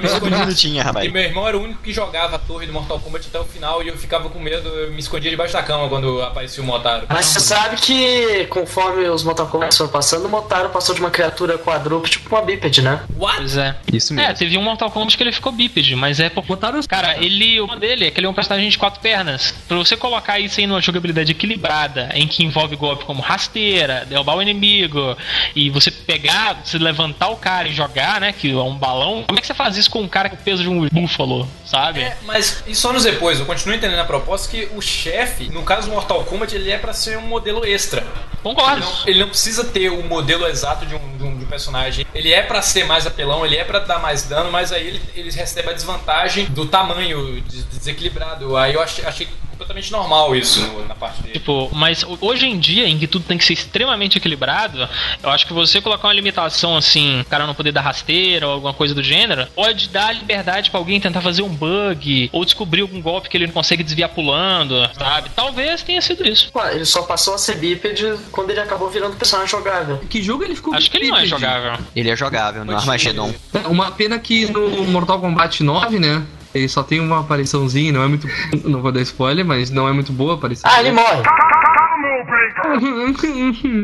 Me Todo mundo tinha, E rapaz. meu irmão era o único que jogava a torre do Mortal Kombat até o final e eu ficava com medo, eu me escondia debaixo da cama quando aparecia o Motaro. Mas você sabe que conforme os Mortal Kombat foram passando, o Motaro passou de uma criatura quadrúpede tipo uma bípede, né? What? Pois é. Isso É, teve um Mortal Kombat que ele ficou bípede, mas é por. Cara, ele. O dele é que ele é um personagem de quatro pernas. Pra você colocar isso aí numa jogabilidade equilibrada, em que envolve golpe como rasteira, derrubar o inimigo, e você pegar, você levantar o cara e jogar, né? Que é um balão. Como é que você faz isso com um cara com o peso de um búfalo, sabe? É, mas e só nos depois, eu continuo entendendo a proposta que o chefe, no caso do Mortal Kombat, ele é pra ser um modelo extra. Concordo. Ele não, ele não precisa ter o modelo exato de um, de um- de um personagem. Ele é pra ser mais apelão, ele é pra dar mais dano, mas aí ele, ele recebe a desvantagem do tamanho des- desequilibrado. Aí eu achei, achei completamente normal isso no- na parte dele. Tipo, mas hoje em dia, em que tudo tem que ser extremamente equilibrado, eu acho que você colocar uma limitação assim, o cara não poder dar rasteira ou alguma coisa do gênero, pode dar liberdade pra alguém tentar fazer um bug ou descobrir algum golpe que ele não consegue desviar pulando, sabe? Talvez tenha sido isso. Pô, Ele só passou a ser bípede quando ele acabou virando personagem jogável. Que jogo ele ficou Acho que ele não é bípede? jogável. Ele é jogável no Armageddon. Uma pena que no Mortal Kombat 9, né? Ele só tem uma apariçãozinha, não é muito. Não vou dar spoiler, mas não é muito boa a aparição. Ah, ele morre!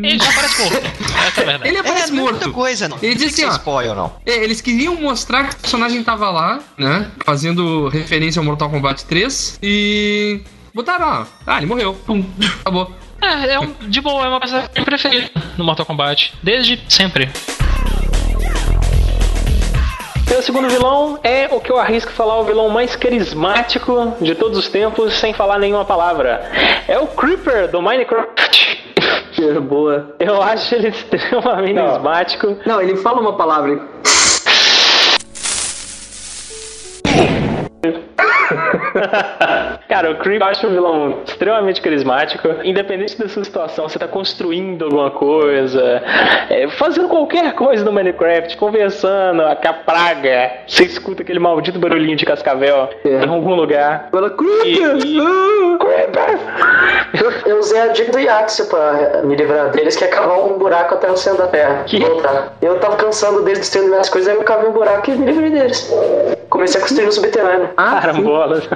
Ele já parece morto. É. Ele aparece é muita morto. coisa, não. Ele que assim, spoiler, não. É, Eles queriam mostrar que o personagem tava lá, né? Fazendo referência ao Mortal Kombat 3 e. Botaram, ó. Ah, ele morreu. Pum, acabou. É, é um, de boa, é uma personagem preferida no Mortal Kombat. Desde sempre. Meu segundo vilão é o que eu arrisco falar o vilão mais carismático de todos os tempos, sem falar nenhuma palavra. É o Creeper do Minecraft. Boa. Eu acho ele extremamente carismático. Não, ele fala uma palavra. Cara, o Creep eu acho um vilão extremamente carismático. Independente da sua situação, você tá construindo alguma coisa, é, fazendo qualquer coisa no Minecraft, conversando com a praga. Você escuta aquele maldito barulhinho de cascavel É. em algum lugar. Fala, Creeper! Eu, eu usei a dica do Yaxia pra me livrar deles, que é cavar um buraco até o centro da terra. Que? Voltar. Eu tava cansando deles destruindo minhas coisas, aí eu cavei um buraco e me livrei deles. Comecei a construir no subterrâneo. Ah, Carambola.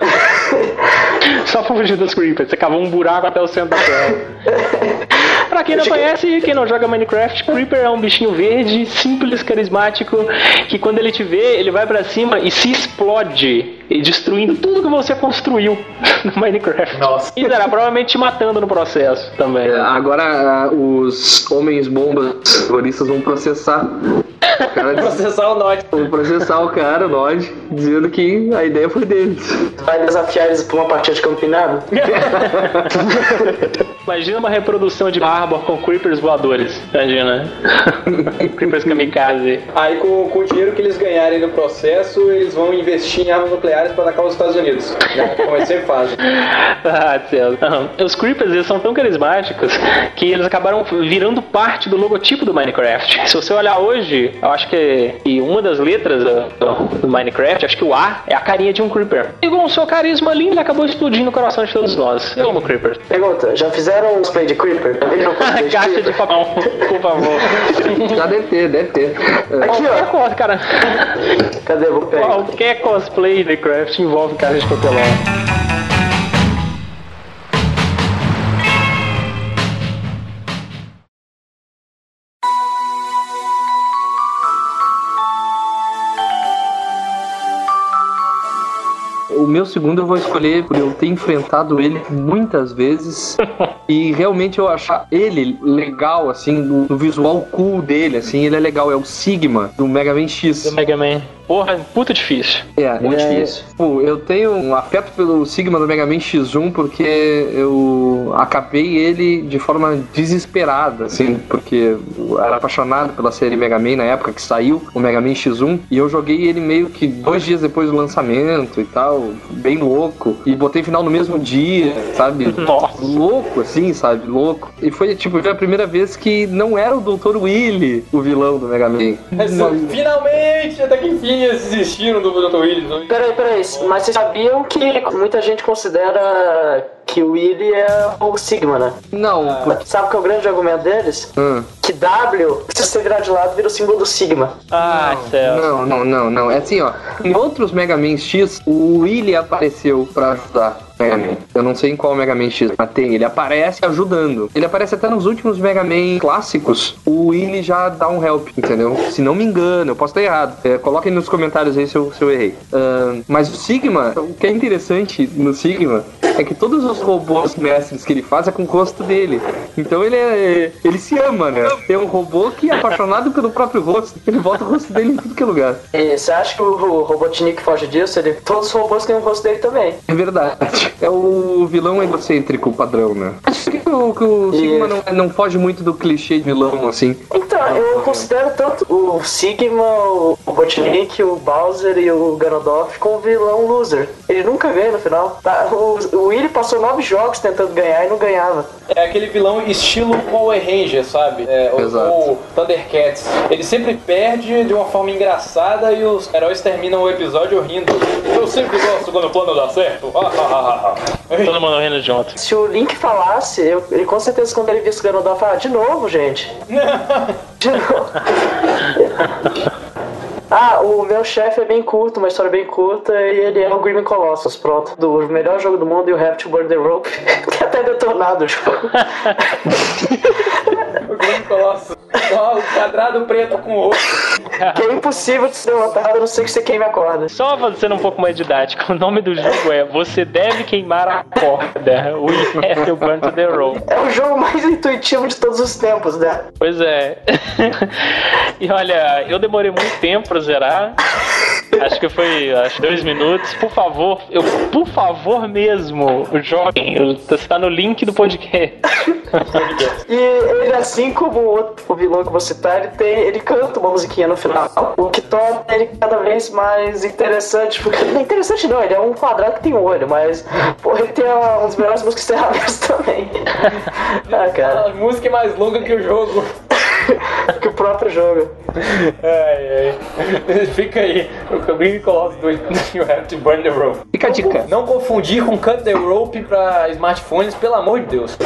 Só pra fugir dos Creepers, você cavou um buraco até o centro da terra. Pra quem não conhece, quem não joga Minecraft, Creeper é um bichinho verde, simples, carismático, que quando ele te vê, ele vai pra cima e se explode, e destruindo tudo que você construiu no Minecraft. Nossa. E será provavelmente te matando no processo também. É, Agora ah, os homens bombas terroristas vão processar. O cara Processar o Nod. vão processar o cara, nós, dizendo que a ideia foi deles. Vai desafiar eles pra uma partida de campinado? Imagina uma reprodução de Arbor com Creepers voadores. Imagina. creepers kamikaze. Aí com, com o dinheiro que eles ganharem no processo, eles vão investir em para atacar os Estados Unidos. Né? Como eles sempre fazem. Ah, céu. Aham. Os Creepers eles são tão carismáticos que eles acabaram virando parte do logotipo do Minecraft. Se você olhar hoje, eu acho que, que uma das letras do, Minecraft, acho que o A é a carinha de um Creeper. E com o seu carisma lindo, ele acabou explodindo o coração de todos nós. Eu amo Creeper. Pergunta, já fizeram um cosplay de Creeper? De Caixa de papel, por favor. Já deve ter, deve ter. Aqui, Qualquer ó. coisa, cara. Cadê? Vou pegar. Qualquer cosplay de Minecraft envolve caixa de papelão. O meu segundo eu vou escolher por eu ter enfrentado ele muitas vezes e realmente eu achar ele legal, assim, no, no visual cool dele, assim, ele é legal. É o Sigma do Mega Man X. Do Mega Man. Porra, puta difícil. É, Muito é, difícil. tipo, eu tenho um afeto pelo Sigma do Mega Man X1 porque eu acabei ele de forma desesperada, assim, porque eu era apaixonado pela série Mega Man na época que saiu o Mega Man X1 e eu joguei ele meio que dois dias depois do lançamento e tal, bem louco, e botei final no mesmo dia, sabe? Nossa. Louco, assim, sabe? Louco. E foi, tipo, foi a primeira vez que não era o Dr. Willy o vilão do Mega Man. Essa- Finalmente, até que enfim eles desistiram do Dr. Willis. Peraí, peraí, mas vocês sabiam que muita gente considera que o Willy é o Sigma, né? Não, por... Sabe qual é o grande argumento deles? Hum. Que W, se você virar de lado, vira o símbolo do Sigma. Ah, céu. Não, não, não, não. É assim, ó. Em outros Mega Man X, o Willy apareceu pra ajudar Mega Man. Eu não sei em qual Mega Man X, mas tem. Ele aparece ajudando. Ele aparece até nos últimos Mega Man clássicos. O Willy já dá um help, entendeu? Se não me engano, eu posso estar errado. É, coloquem nos comentários aí se eu, se eu errei. Ahn, mas o Sigma, o que é interessante no Sigma é que todos os robôs mestres que ele faz é com o rosto dele. Então ele é. Ele se ama, né? Tem um robô que é apaixonado pelo próprio rosto. Ele bota o rosto dele em tudo que é lugar. E você acha que o, Robotnik foge disso? Ele, todos os robôs têm o rosto dele também. É verdade. É o vilão egocêntrico padrão, né? Acho que o, que o Sigma não, não foge muito do clichê de vilão, assim. Então, eu considero tanto o Sigma, o Robotnik, o Bowser e o Ganondorf como vilão loser. Ele nunca ganha no final. Tá? O, o Willy passou nove jogos tentando ganhar e não ganhava. É aquele vilão estilo Power Ranger, sabe? É, ou, Exato. ou Thundercats. Ele sempre perde de uma forma engraçada e os heróis terminam o episódio rindo. Eu sempre gosto quando o plano dá certo. Todo mundo rindo junto. Se o Link falasse, eu- ele com certeza quando ele visse o Ganondorf falar, de novo, gente. De novo. Ah, o meu chefe é bem curto, uma história bem curta, e ele é o Grim Colossus, pronto. Do melhor jogo do mundo e o Have to Burn the Rope, que é até detonado o jogo. o Grande Colosso. Ó, o quadrado preto com ouro. Que é impossível de ser derrotado, a não ser que você queime a corda. Só sendo um pouco mais didático, o nome do jogo é Você deve queimar a corda. We have to burn to the rope. É o jogo mais intuitivo de todos os tempos, né? Pois é. e olha, eu demorei muito tempo pra zerar. Acho que foi acho, dois minutos. Por favor, eu, por favor mesmo, joguem. Está no link do podcast. E ele, assim como o outro o vilão que você tá, ele, tem, ele canta uma musiquinha no final. O que torna ele cada vez mais interessante. Porque não é interessante não, ele é um quadrado que tem um olho, mas porra, ele tem uma, uma das melhores músicas encerramentos também. ah, cara. A música é mais longa que o jogo. que o próprio jogo. Ai, ai. Fica aí. O Green Colossus do You Have to Burn the Rope. Fica a dica. Não confundir com Cut the Rope pra smartphones, pelo amor de Deus.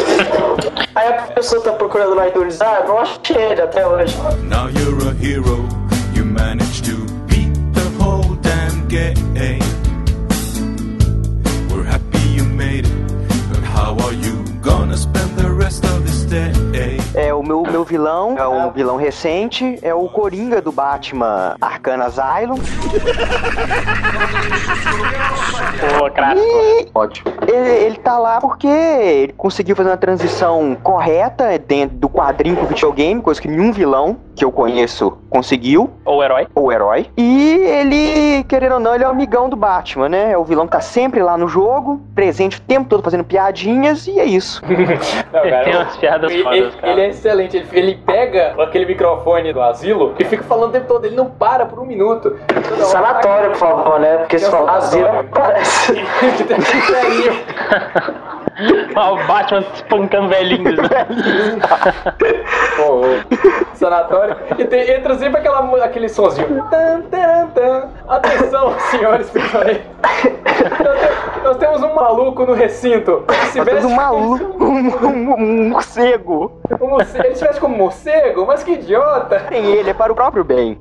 Aí a pessoa tá procurando no iTunes, ah, não achei ele até hoje. Now you're a hero. You managed to beat the whole damn game. We're happy you made it. But how are you gonna spend the rest of this day? É, o meu, meu vilão, é um vilão recente, é o Coringa do Batman Arcana Asylum. Pô, clássico. E Ótimo. ele, ele tá lá porque ele conseguiu fazer uma transição correta dentro do quadrinho pro videogame, coisa que nenhum vilão que eu conheço conseguiu, Ou herói. ou herói. E ele, querendo ou não, ele é o amigão do Batman, né? É o vilão que tá sempre lá no jogo, presente o tempo todo fazendo piadinhas, e é isso. Não, Ele tem umas piadas fodas, cara. ele é excelente. Ele, ele pega aquele microfone do asilo e fica falando o tempo todo. Ele não para por um minuto. Sanatório, por favor, né? Porque se falar asilo, parece. O Batman espancando velhinhos. né? Ô. Sanatório. E tem- entra sempre aquela, aquele sonzinho. Tan, taran, tan. Atenção, senhores prisioneiros. Nós te- Nós temos um maluco no recinto. Se Nós temos veste um maluco, um, um- um morcego. como morcego. Ele se veste como morcego? Mas que idiota. Tem ele, é para o próprio bem.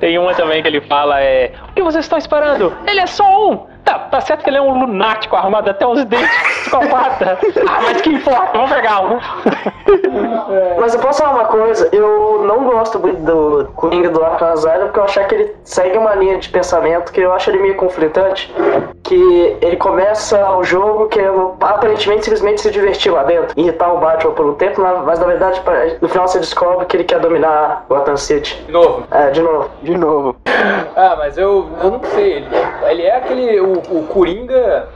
Tem uma também que ele fala é. O que vocês estão esperando? Ele é só um! Tá, tá certo que ele é um lunático armado até os dentes. psicopata. Ah, mas que importa, vamos pegar um. Mas eu posso falar uma coisa, eu não gosto muito do Coringa do Arkham Asylum porque eu acho que ele segue uma linha de pensamento que eu acho ele meio conflitante, que ele começa o jogo que aparentemente simplesmente se divertir lá dentro, irritar o Batman por um tempo, mas na verdade no final você descobre que ele quer dominar Gotham City. De novo. É, de novo. De novo. Ah, mas eu, eu não sei. Ele, ele é aquele. O, Coringa.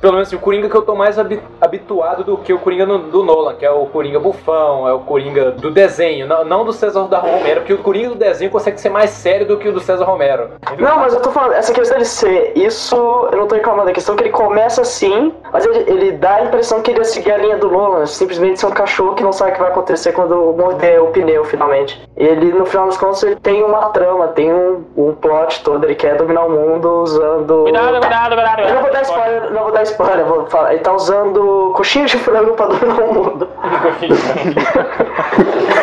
Pelo menos assim, o Coringa que eu tô mais habi- habituado do que o Coringa no- do Nolan, que é o Coringa bufão, é o Coringa do desenho, não, não do César da Romero, porque o Coringa do desenho consegue ser mais sério do que o do César Romero. Não, mas eu tô falando, essa questão de ser, isso eu não tô reclamando, a questão é que ele começa assim, mas ele, ele dá a impressão que ele ia seguir a linha do Nolan, simplesmente ser um cachorro que não sabe o que vai acontecer quando morder o pneu finalmente. Ele, no final dos contos, ele tem uma trama, tem um, um plot todo, ele quer dominar o mundo usando. Cuidado, cuidado, cuidado. Eu não vou dar spoiler, não vou dar spoiler, vou falar. Ele tá usando coxinha de frango pra dominar o mundo.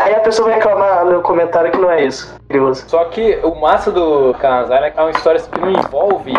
Aí a pessoa vai reclamar no comentário que não é isso. Curioso. Só que o massa do Kanazai é é uma história que não envolve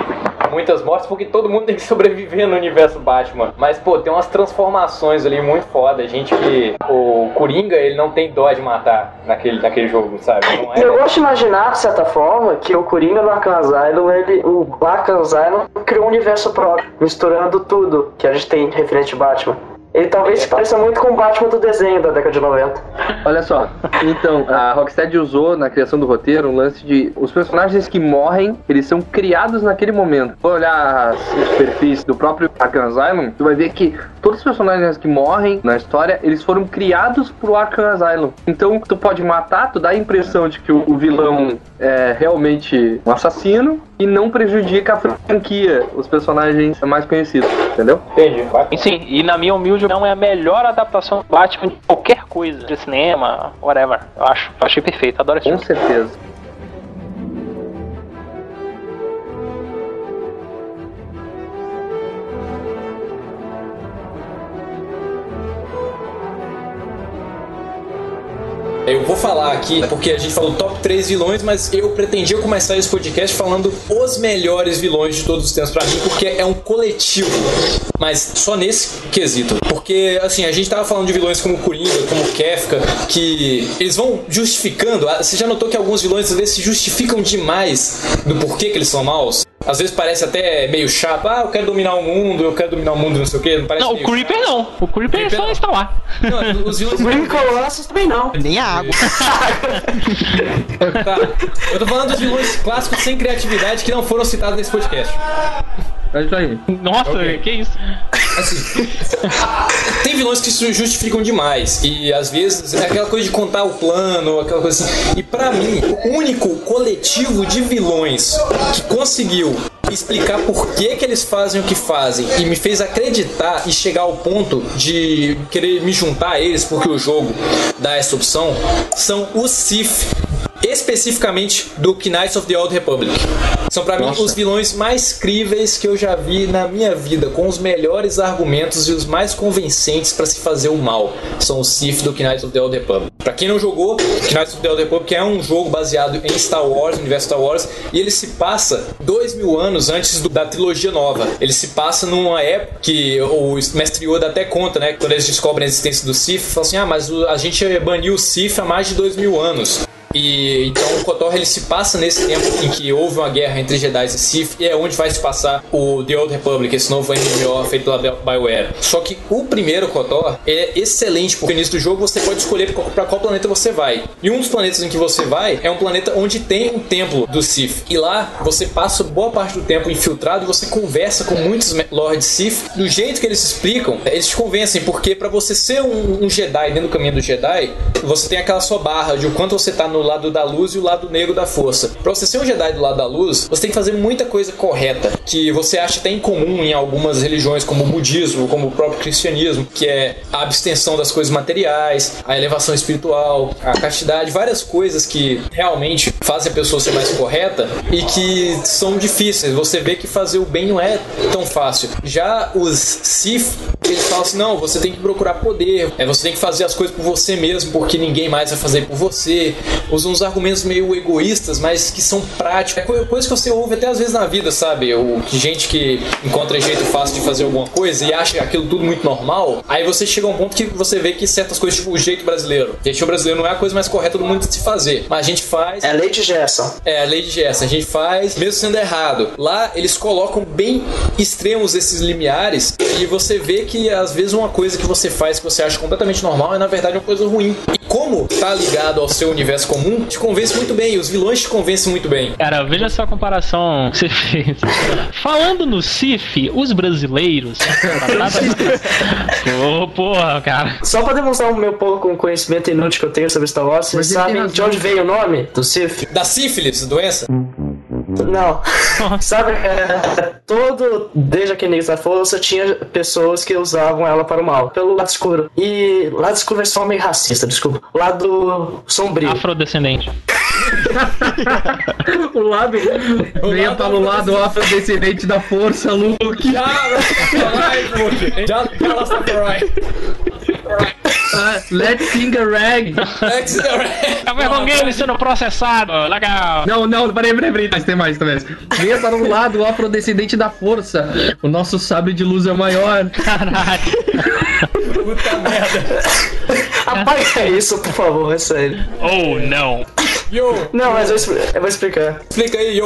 muitas mortes, porque todo mundo tem que sobreviver no universo Batman. Mas, pô, tem umas transformações ali muito foda. Gente que. O Coringa, ele não tem dó de matar naquele, naquele jogo, sabe? É. Eu gosto de imaginar, de certa forma, que o Coringa no Arkham Asylum, ele, o Arkham Asylum criou um universo próprio, misturando tudo que a gente tem referente a Batman. Ele talvez se pareça muito com o Batman do desenho da década de 90. Olha só, então, a Rocksteady usou na criação do roteiro um lance de os personagens que morrem, eles são criados naquele momento. Se olhar os perfis do próprio Arkham Asylum, tu vai ver que todos os personagens que morrem na história, eles foram criados pro Arkham Asylum. Então, tu pode matar, tu dá a impressão de que o vilão é realmente um assassino e não prejudica a franquia, os personagens mais conhecidos, entendeu? Entendi. Sim, e na minha humilde opinião é a melhor adaptação do Batman de qualquer coisa, de cinema, whatever. Eu acho, eu achei perfeito, adoro esse Com filme. certeza. Eu vou falar aqui, porque a gente falou top 3 vilões, mas eu pretendia começar esse podcast falando os melhores vilões de todos os tempos pra mim, porque é um coletivo. Mas só nesse quesito. Porque, assim, a gente tava falando de vilões como Coringa, como Kefka, que eles vão justificando. Ah, Você já notou que alguns vilões às vezes se justificam demais do porquê que eles são maus? Às vezes parece até meio chato. Ah, eu quero dominar o mundo, eu quero dominar o mundo, não sei o quê. Não, parece Não, o Creeper não. O Creeper é só está lá. Não, os vilões. Green Colossus também não. Nem a água. Tá. Eu tô falando dos vilões clássicos sem criatividade que não foram citados nesse podcast. É isso aí. Nossa, que isso? Assim, tem vilões que se justificam demais. E às vezes é aquela coisa de contar o plano, aquela coisa assim. E pra mim, o único coletivo de vilões que conseguiu explicar por que, que eles fazem o que fazem e me fez acreditar e chegar ao ponto de querer me juntar a eles porque o jogo dá essa opção são os Sith especificamente do Knights of the Old Republic. São pra mim os vilões mais críveis que eu já vi na minha vida, com os melhores argumentos e os mais convincentes pra se fazer o mal. São os Sith do Knights of the Old Republic. Pra quem não jogou, Knights of the Old Republic é um jogo baseado em Star Wars, no universo Star Wars, e ele se passa dois mil anos antes do- da trilogia nova. Ele se passa numa época que o mestre Yoda até conta, né? Quando eles descobrem a existência do Sith, falam assim: ah, mas a gente baniu o Sith há mais de dois mil anos. E então o KOTOR ele se passa nesse tempo em que houve uma guerra entre Jedi e Sith e é onde vai se passar o The Old Republic, esse novo MMO feito pela BioWare. Só que o primeiro KOTOR é excelente porque no início do jogo você pode escolher para qual planeta você vai. E um dos planetas em que você vai é um planeta onde tem um templo do Sith. E lá você passa boa parte do tempo infiltrado e você conversa com muitos Lords Sith. Do jeito que eles explicam, eles te convencem porque para você ser um, um Jedi dentro do caminho do Jedi, você tem aquela sua barra de o quanto você tá no lado da luz e o lado negro da força. Pra você ser um Jedi do lado da luz, você tem que fazer muita coisa correta, que você acha até incomum em algumas religiões, como o budismo, como o próprio cristianismo, que é a abstenção das coisas materiais, a elevação espiritual, a castidade, várias coisas que realmente fazem a pessoa ser mais correta e que são difíceis. Você vê que fazer o bem não é tão fácil. Já os Sith, eles falam assim: não, você tem que procurar poder, é, você tem que fazer as coisas por você mesmo, porque ninguém mais vai fazer por você. Usam uns argumentos meio egoístas, mas que são práticos. É co- coisa que você ouve até às vezes na vida, sabe? O, gente que encontra jeito fácil de fazer alguma coisa e acha aquilo tudo muito normal. Aí você chega a um ponto que você vê que certas coisas, tipo o jeito brasileiro. O jeito brasileiro não é a coisa mais correta do mundo de se fazer. Mas a gente faz. É a lei de Gerson. É, a lei de Gerson. A gente faz, mesmo sendo errado. Lá, eles colocam bem extremos esses limiares e você vê que, às vezes, uma coisa que você faz que você acha completamente normal é, na verdade, uma coisa ruim. E como tá ligado ao seu universo comum, te convence muito bem. Os vilões te convencem muito bem. Cara, veja só a comparação que você fez. Falando no CIF, os brasileiros. Pô, porra, cara. Só pra demonstrar o meu pouco conhecimento inútil que eu tenho sobre Star Wars, vocês sabem de onde veio o nome do Sith? Da sífilis, doença? Não. Sabe, é, todo, desde aquele início da força, tinha pessoas que usavam ela para o mal, pelo lado escuro. E lado escuro é só meio racista, desculpa. Lado sombrio. Afrodescendente. o lado. Venha para o lado afrodescendente da força, Luke. Já, Já, já lá Ah, let's sing a rag. Let's sing a rag. Tá alguém sendo processado? Legal. Não, não, peraí, peraí, peraí. Mas tem mais, tem mais. Venha para o lado afrodescendente da força. O nosso sábio de luz é maior. Caralho. Puta merda. Apaga isso, por favor, é sério. Oh, não. Yo. Não, mas eu, eu vou explicar. Explica aí, yo.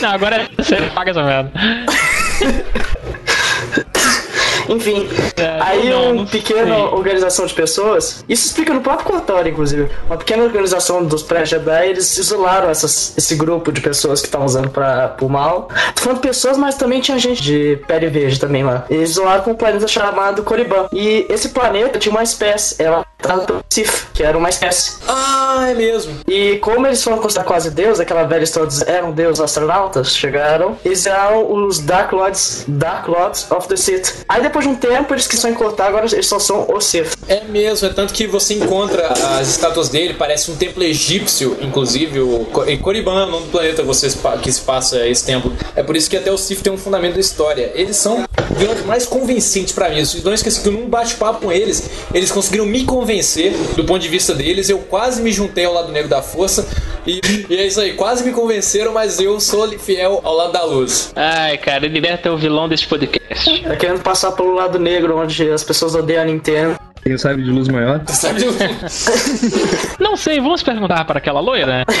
Não, agora você paga essa merda. Enfim, É, aí não, pequena organização de pessoas, isso explica no próprio Kotori, inclusive, uma pequena organização dos pré-Jedi, eles isolaram essas, esse grupo de pessoas que estavam usando pra, pro mal. Tô falando pessoas, mas também tinha gente de pele verde também lá. Eles isolaram com um planeta chamado Korriban. E esse planeta tinha uma espécie, ela pelo Sif, que era uma espécie. Ah, é mesmo. E como eles foram considerar quase deus, aquela velha história dos eram deus astronautas, chegaram, eles eram os Dark Lords, Dark Lords of the Sith. Aí depois de um tempo eles quiseram encurtar, agora eles só são os Sith. É mesmo, é tanto que você encontra as estátuas dele, parece um templo egípcio, inclusive. O Co- Korriban é o nome do planeta que você se pa- que se passa esse templo. É por isso que até o Sith tem um fundamento da história. Eles são vilões mais convincentes pra mim. Os vilões que assim, que num bate-papo com eles, eles conseguiram me convencer do ponto de vista deles. Eu quase me juntei ao lado negro da força. E, e é isso aí, quase me convenceram, mas eu sou fiel ao lado da luz. Ai, cara, ele deve ter o vilão desse podcast. Tá querendo passar pelo lado negro, onde as pessoas odeiam a Nintendo. Tem o sábio de luz maior? Não sei, vamos perguntar para aquela loira?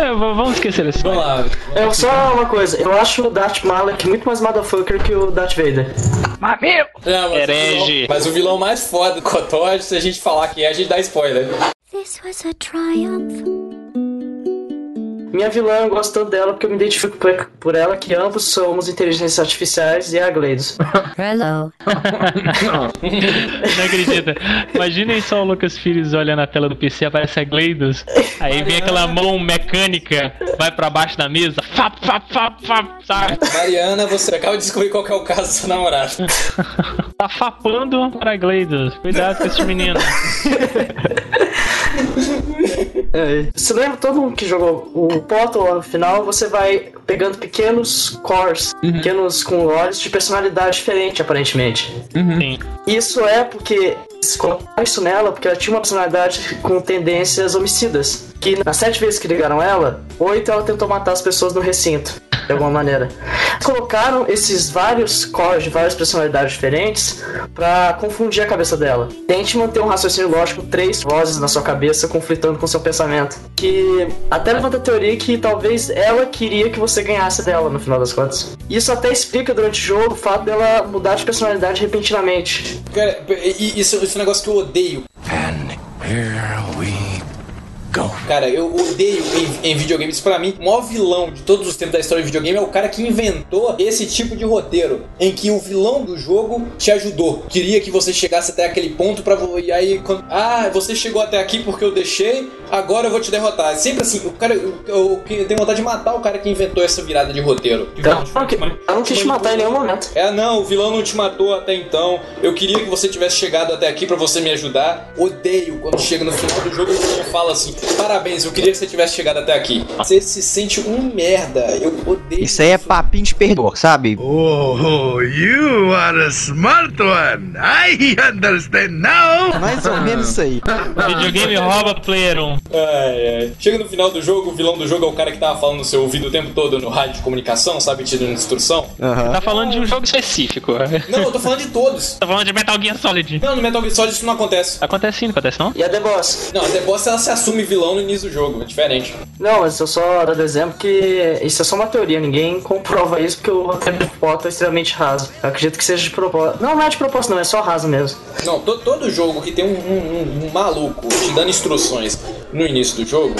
É, v- vamos esquecer isso. Vamos lá. É só uma coisa, eu acho o Darth Malak muito mais motherfucker que o Darth Vader. Mamilo! Não, mas, o Herege. vilão, mas o vilão mais foda do Kotor, se a gente falar quem é, a gente dá spoiler. This was a triumph. Minha vilã, eu gosto tanto dela porque eu me identifico por, ela que ambos somos inteligências artificiais e a Gleidos. Hello. Não acredita. Imaginem só o Lucas Filhos olhando a tela do PC, aparece a Gleidos. Aí vem aquela mão mecânica, vai pra baixo da mesa, fap, fap, fap, fap, sabe? Mariana, você acaba de descobrir qual que é o caso do seu namorado. Tá fapando para Gleidos. Cuidado com esse menino. É, Você lembra todo mundo que jogou o Portal no final? Você vai pegando pequenos cores, pequenos com olhos de personalidade diferente, aparentemente. Sim. Isso é porque colocaram isso nela porque ela tinha uma personalidade com tendências homicidas. Que nas sete vezes que ligaram ela, oito ela tentou matar as pessoas no recinto, de alguma maneira. Colocaram esses vários cores de várias personalidades diferentes pra confundir a cabeça dela. Tente manter um raciocínio lógico, três vozes na sua cabeça conflitando com seu pensamento. Que até levanta a teoria que talvez ela queria que você ganhasse dela no final das contas. Isso até explica durante o jogo o fato dela mudar de personalidade repentinamente. Cara, isso, isso é um negócio que eu odeio. Here we go. Cara, eu odeio em, em videogames. Pra mim, o maior vilão de todos os tempos da história de videogame é o cara que inventou esse tipo de roteiro. Em que o vilão do jogo te ajudou. Queria que você chegasse até aquele ponto pra. vo- E aí, quando, ah, você chegou até aqui porque eu deixei, agora eu vou te derrotar. É sempre assim. O cara. Eu, eu, eu tenho vontade de matar o cara que inventou essa virada de roteiro. De Ela não, quis te matar em nenhum momento. É, não, o vilão não te matou até então. Eu queria que você tivesse chegado até aqui pra você me ajudar. Odeio quando chega no final do jogo e você fala assim: Parabéns, eu queria que você tivesse chegado até aqui. Você se sente um merda. Eu odeio. Isso aí é papinho de perdedor, sabe? Oh, you are a smart one. I understand now. Mais ou menos isso aí. Videogame rouba player 1. Ai, ai. Chega no final do jogo, o vilão do jogo é o cara que tava falando no seu ouvido o tempo todo no rádio de comunicação, sabe? Te dando instrução. Tá falando de um jogo específico. Não, eu tô falando de todos. Tá falando de Metal Gear Solid. Não, no Metal Gear Solid isso não acontece. Acontece sim, não acontece não? E a The Boss? Não, a The Boss ela se assume vilão no início do jogo, é diferente. Não, mas eu só dando exemplo que isso é só uma teoria, ninguém comprova isso porque o roteiro de foto é extremamente raso. Eu acredito que seja de propósito. Não, não é de propósito, não, é só raso mesmo. Não, to- todo jogo que tem um, um- um- maluco te dando instruções no início do jogo,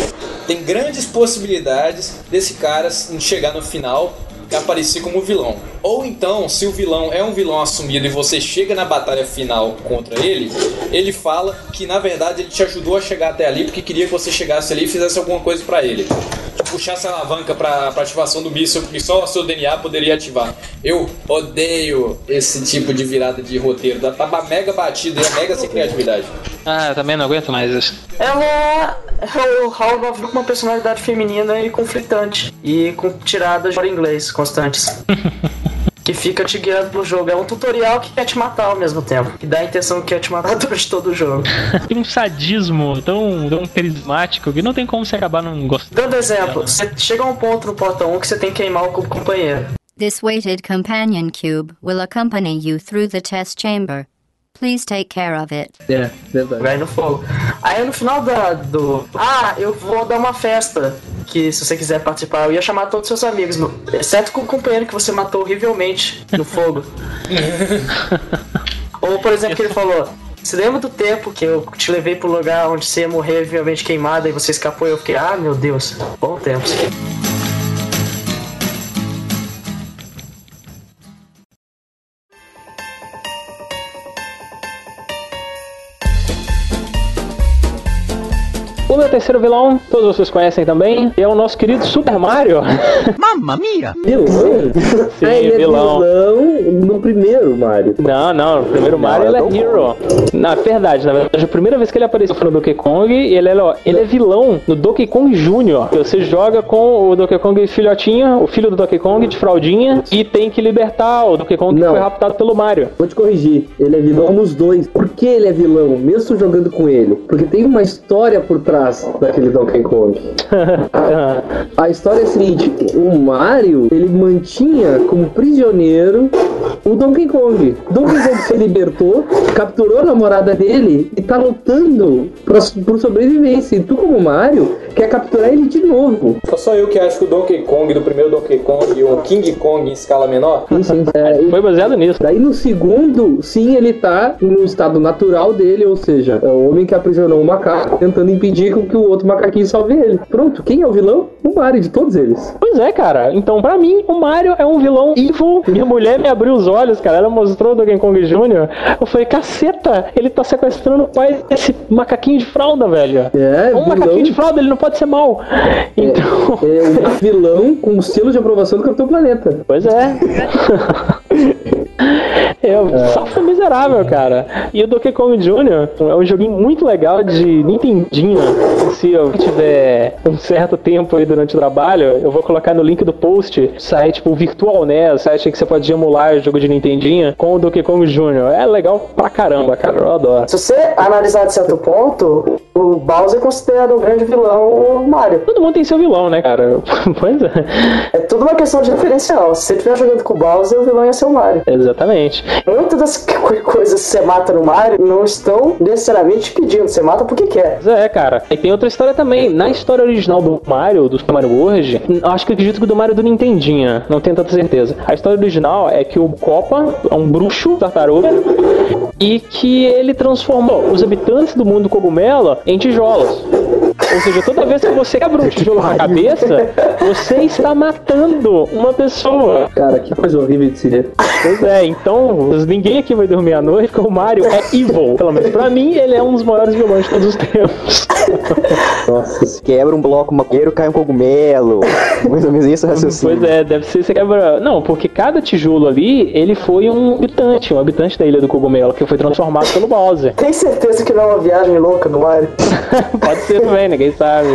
tem grandes possibilidades desse cara chegar no final aparecer como vilão. Ou então, se o vilão é um vilão assumido e você chega na batalha final contra ele, ele fala que na verdade ele te ajudou a chegar até ali porque queria que você chegasse ali e fizesse alguma coisa pra ele. Tipo, puxasse a alavanca pra ativação do míssil que só o seu DNA poderia ativar. Eu odeio esse tipo de virada de roteiro. Dá- mega batido e é mega sem criatividade. Ah, eu também não aguento mais isso. Ela é o Hal Nova com uma personalidade feminina e conflitante. E com tiradas de inglês constantes. que fica te guiando pro jogo. É um tutorial que quer te matar ao mesmo tempo. Que dá a intenção que quer te matar durante todo o jogo. Tem um sadismo tão, tão carismático que não tem como você acabar não gostando. Dando exemplo, você chega a um ponto no portão 1 que você tem que queimar o companheiro. This weighted companion cube will accompany you through the test chamber. Please take care of it. É, verdade. Vai no fogo. Aí no final da, do. Ah, eu vou dar uma festa. Que se você quiser participar, eu ia chamar todos os seus amigos, meu- exceto com o companheiro que você matou horrivelmente no fogo. Ou, por exemplo, que ele falou. Você lembra do tempo que eu te levei pro lugar onde você ia morrer horrivelmente queimada e você escapou e eu fiquei, ah meu Deus, bom tempo. O meu terceiro vilão, todos vocês conhecem também, é o nosso querido Super Mario. Mamma mia! Vilão? Sim, Ah, ele é vilão. vilão no primeiro Mario. Não, não, o primeiro Mario ele é Hero. Na verdade, na verdade, a primeira vez que ele apareceu foi no Donkey Kong, ele é, ó, ele é vilão no Donkey Kong Jr. Você joga com o Donkey Kong filhotinho, o filho do Donkey Kong de fraldinha, e tem que libertar o Donkey Kong que Não. foi raptado pelo Mario. Vou te corrigir, ele é vilão nos dois. Por que ele é vilão, mesmo jogando com ele? Porque tem uma história por trás daquele Donkey Kong. A história é a seguinte: o Mario ele mantinha como prisioneiro o Donkey Kong. Donkey Kong se libertou, capturou a namorada dele e tá lutando pra, por sobrevivência. E tu, como Mario, quer capturar ele de novo. Só só eu que acho que o Donkey Kong do primeiro Donkey Kong e o King Kong em escala menor. Sim, sim. É, e Foi baseado nisso. Daí no segundo, sim, ele tá no estado natural dele, ou seja, é o homem que aprisionou o macaco, tentando impedir com que o outro macaquinho salve ele. Pronto, quem é o vilão? O Mario, de todos eles. Pois é, cara. Então, pra mim, o Mario é um vilão evil. Minha mulher me abriu os olhos, cara. Ela mostrou o Donkey Kong Jr. Eu falei, caceta, ele tá sequestrando o pai desse macaquinho de fralda, velho. É, Um macaquinho vilão, de fralda, ele não pode ser mal. Então. é o vilão com o selo de aprovação do Capitão Planeta. Pois é. É, o safo miserável, cara. E o Donkey Kong Jr. é um joguinho muito legal de Nintendinho. Se eu tiver um certo tempo aí durante o trabalho, eu vou colocar no link do post o site, tipo, o Virtual NES, site que você pode emular o jogo de Nintendinho com o Donkey Kong Jr. É legal pra caramba, cara. Eu adoro. Se você analisar de certo ponto, o Bowser é considerado um grande vilão o Mario. Todo mundo tem seu vilão, né, cara? pois é. É tudo uma questão de diferencial. Se você estiver jogando com o Bowser, o vilão ia ser o Mario. Exatamente. Muitas das co- coisas que você mata no Mario não estão necessariamente pedindo. Você mata porque quer. Pois é, cara. E tem outra história também. Na história original do Mario, do Super Mario World, acho que acredito que do Mario do Nintendinha, não tenho tanta certeza. A história original é que o Copa é um bruxo tartaruga e que ele transformou os habitantes do mundo cogumelo em tijolos. Ou seja, toda vez que você quebra um tijolo na cabeça, você está matando uma pessoa. Cara, que coisa horrível de se ver. Pois é, então ninguém aqui vai dormir à noite porque o Mario é evil. Pelo menos pra mim, ele é um dos maiores vilões de todos os tempos. Nossa, quebra um bloco maconheiro, cai um cogumelo. Mais ou menos isso o raciocínio. Pois é, deve ser você quebra. Não, porque cada tijolo ali, ele foi um habitante, um habitante da Ilha do Cogumelo, que foi transformado pelo Bowser. Tem certeza que não é uma viagem louca no Mario? Pode ser também, ninguém sabe.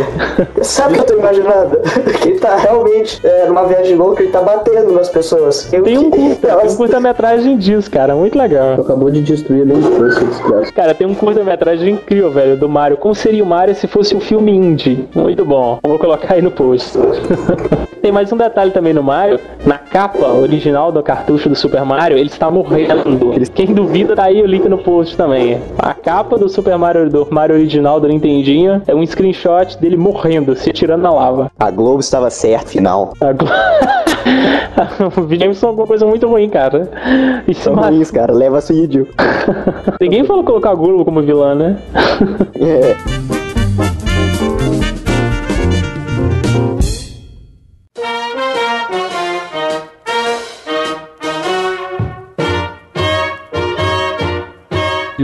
Sabe o que eu tô imaginando? Que ele tá realmente é, numa viagem louca, ele tá batendo nas pessoas. Eu Tem um que- curta, tem um curta-metragem disso, cara, muito legal. Acabou de destruir a minha infância, desgraça. Cara, tem um curta-metragem incrível, velho, do Mario. Como seria o Mario se fosse um filme indie? Muito bom. Vou colocar aí no post. tem mais um detalhe também no Mario. Na capa original do cartucho do Super Mario, ele está morrendo. Quem duvida, tá aí o link no post também. A capa do Super Mario, do Mario original do Nintendinho, é um screenshot dele morrendo, se atirando na lava. A Globo estava certa, final. A Glo- o videogames são alguma coisa muito ruim, cara. Isso São mas- ruins, cara. Leva suídio. Ninguém falou colocar o Globo como vilã, né? É.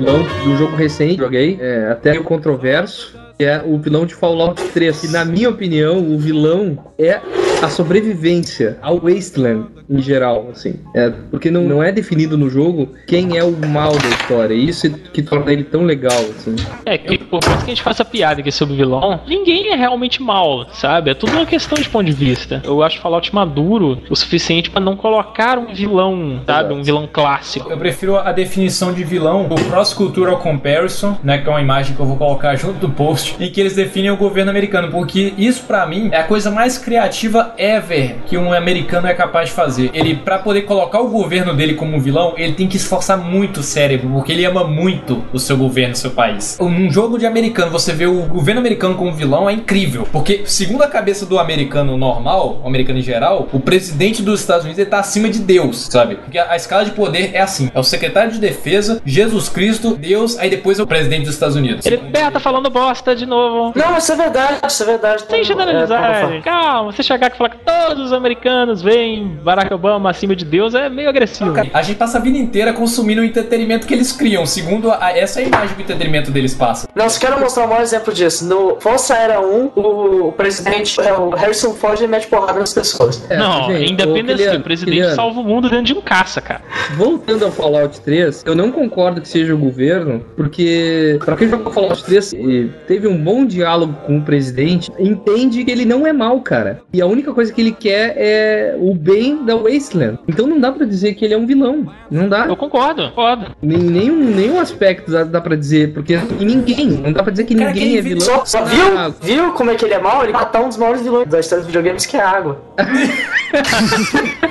vilão do jogo recente, joguei, é, até o controverso, que é o vilão de Fallout 3. E na minha opinião, o vilão é a sobrevivência ao Wasteland em geral, assim. É, porque não, não é definido no jogo quem é o mal da história. E isso que torna ele tão legal, assim. É, que por mais que a gente faça piada aqui sobre o vilão, ninguém é realmente mal, sabe? É tudo uma questão de ponto de vista. Eu acho Fallout maduro o suficiente pra não colocar um vilão, sabe? Um vilão clássico. Eu prefiro a definição de vilão do Cross Cultural Comparison, né, que é uma imagem que eu vou colocar junto do post, em que eles definem o governo americano, porque isso pra mim é a coisa mais criativa ever que um americano é capaz de fazer. Ele pra poder colocar o governo dele como um vilão, ele tem que esforçar muito o cérebro, porque ele ama muito o seu governo, o seu país. Num jogo de americano, você vê o governo americano como vilão é incrível, porque segundo a cabeça do americano normal, o americano em geral, o presidente dos Estados Unidos ele tá acima de Deus, sabe? Porque a, a escala de poder é assim: é o secretário de defesa, Jesus Cristo, Deus, aí depois é o presidente dos Estados Unidos. Ele pé, tá falando bosta de novo. Não, isso é verdade, isso é verdade. Sem É, generalizar. como Calma, você chegar aqui e falar que todos os americanos veem Barack Obama acima de Deus é meio agressivo. A gente passa a vida inteira consumindo o entretenimento que eles criam, segundo a, essa é a imagem que o entretenimento deles passa. Não, se quero mostrar um maior exemplo disso. No Força Aérea 1, o, o presidente, é, o Harrison Ford, ele mete porrada nas pessoas. não, É, gente, Independence Day, o presidente Kiliano. salva o mundo dentro de um caça, cara. Voltando ao Fallout 3, eu não concordo que seja o governo, porque pra quem jogou Fallout 3 e teve um bom diálogo com o presidente, entende que ele não é mal, cara. E a única coisa que ele quer é o bem da Wasteland. Então não dá pra dizer que ele é um vilão. Não dá. Eu concordo, concordo. Em nenhum, nenhum aspecto dá, dá pra dizer, porque e ninguém, não dá pra dizer que Cara, ninguém é vilão. Só, só viu, viu como é que ele é mau? Ele matar um dos maiores vilões da história dos videogames, que é a água.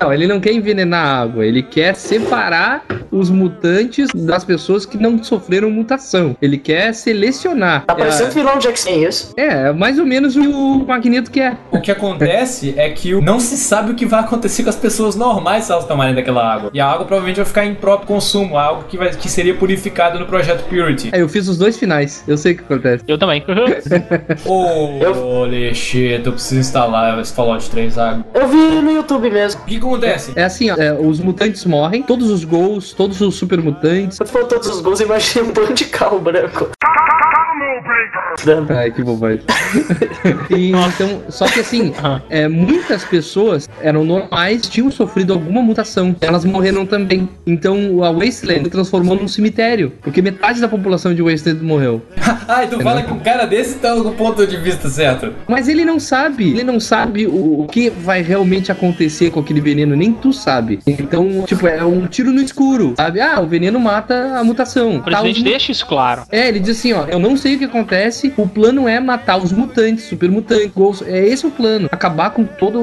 Não, ele não quer envenenar a água, ele quer separar os mutantes das pessoas que não sofreram mutação. Ele quer selecionar. Tá parecendo é, vilão de X-Men, isso? é, mais ou menos o Magneto quer. O que acontece é que o- não se sabe o que vai acontecer com as pessoas normais se elas tomarem daquela água. E a água provavelmente vai ficar em próprio consumo, algo que, vai, que seria purificado no projeto Purity. É, eu fiz os dois finais, eu sei o que acontece. Eu também. Ô, Lexeto, eu preciso instalar esse Fallout 3 água. Eu vi no YouTube mesmo. O que acontece? É assim, ó, é, os mutantes morrem, todos os gols, todos os super mutantes. Quando for todos os gols, eu imaginei um bando de carro branco. Ai, que bobagem. E, então, só que assim, é, muitas pessoas eram normais, tinham sofrido alguma mutação. Elas morreram também. Então a Wasteland transformou num cemitério. Porque metade da população de Wasteland morreu. Ai, tu fala que um cara desse tá no ponto de vista certo. Mas ele não sabe. Ele não sabe o, o que vai realmente acontecer com aquele veneno. Nem tu sabe. Então, tipo, é um tiro no escuro. Sabe? Ah, o veneno mata a mutação. O presidente deixa isso claro. É, ele diz assim, ó, eu não sei o que acontece, o plano é matar os mutantes, super mutantes, é esse o plano, acabar com todos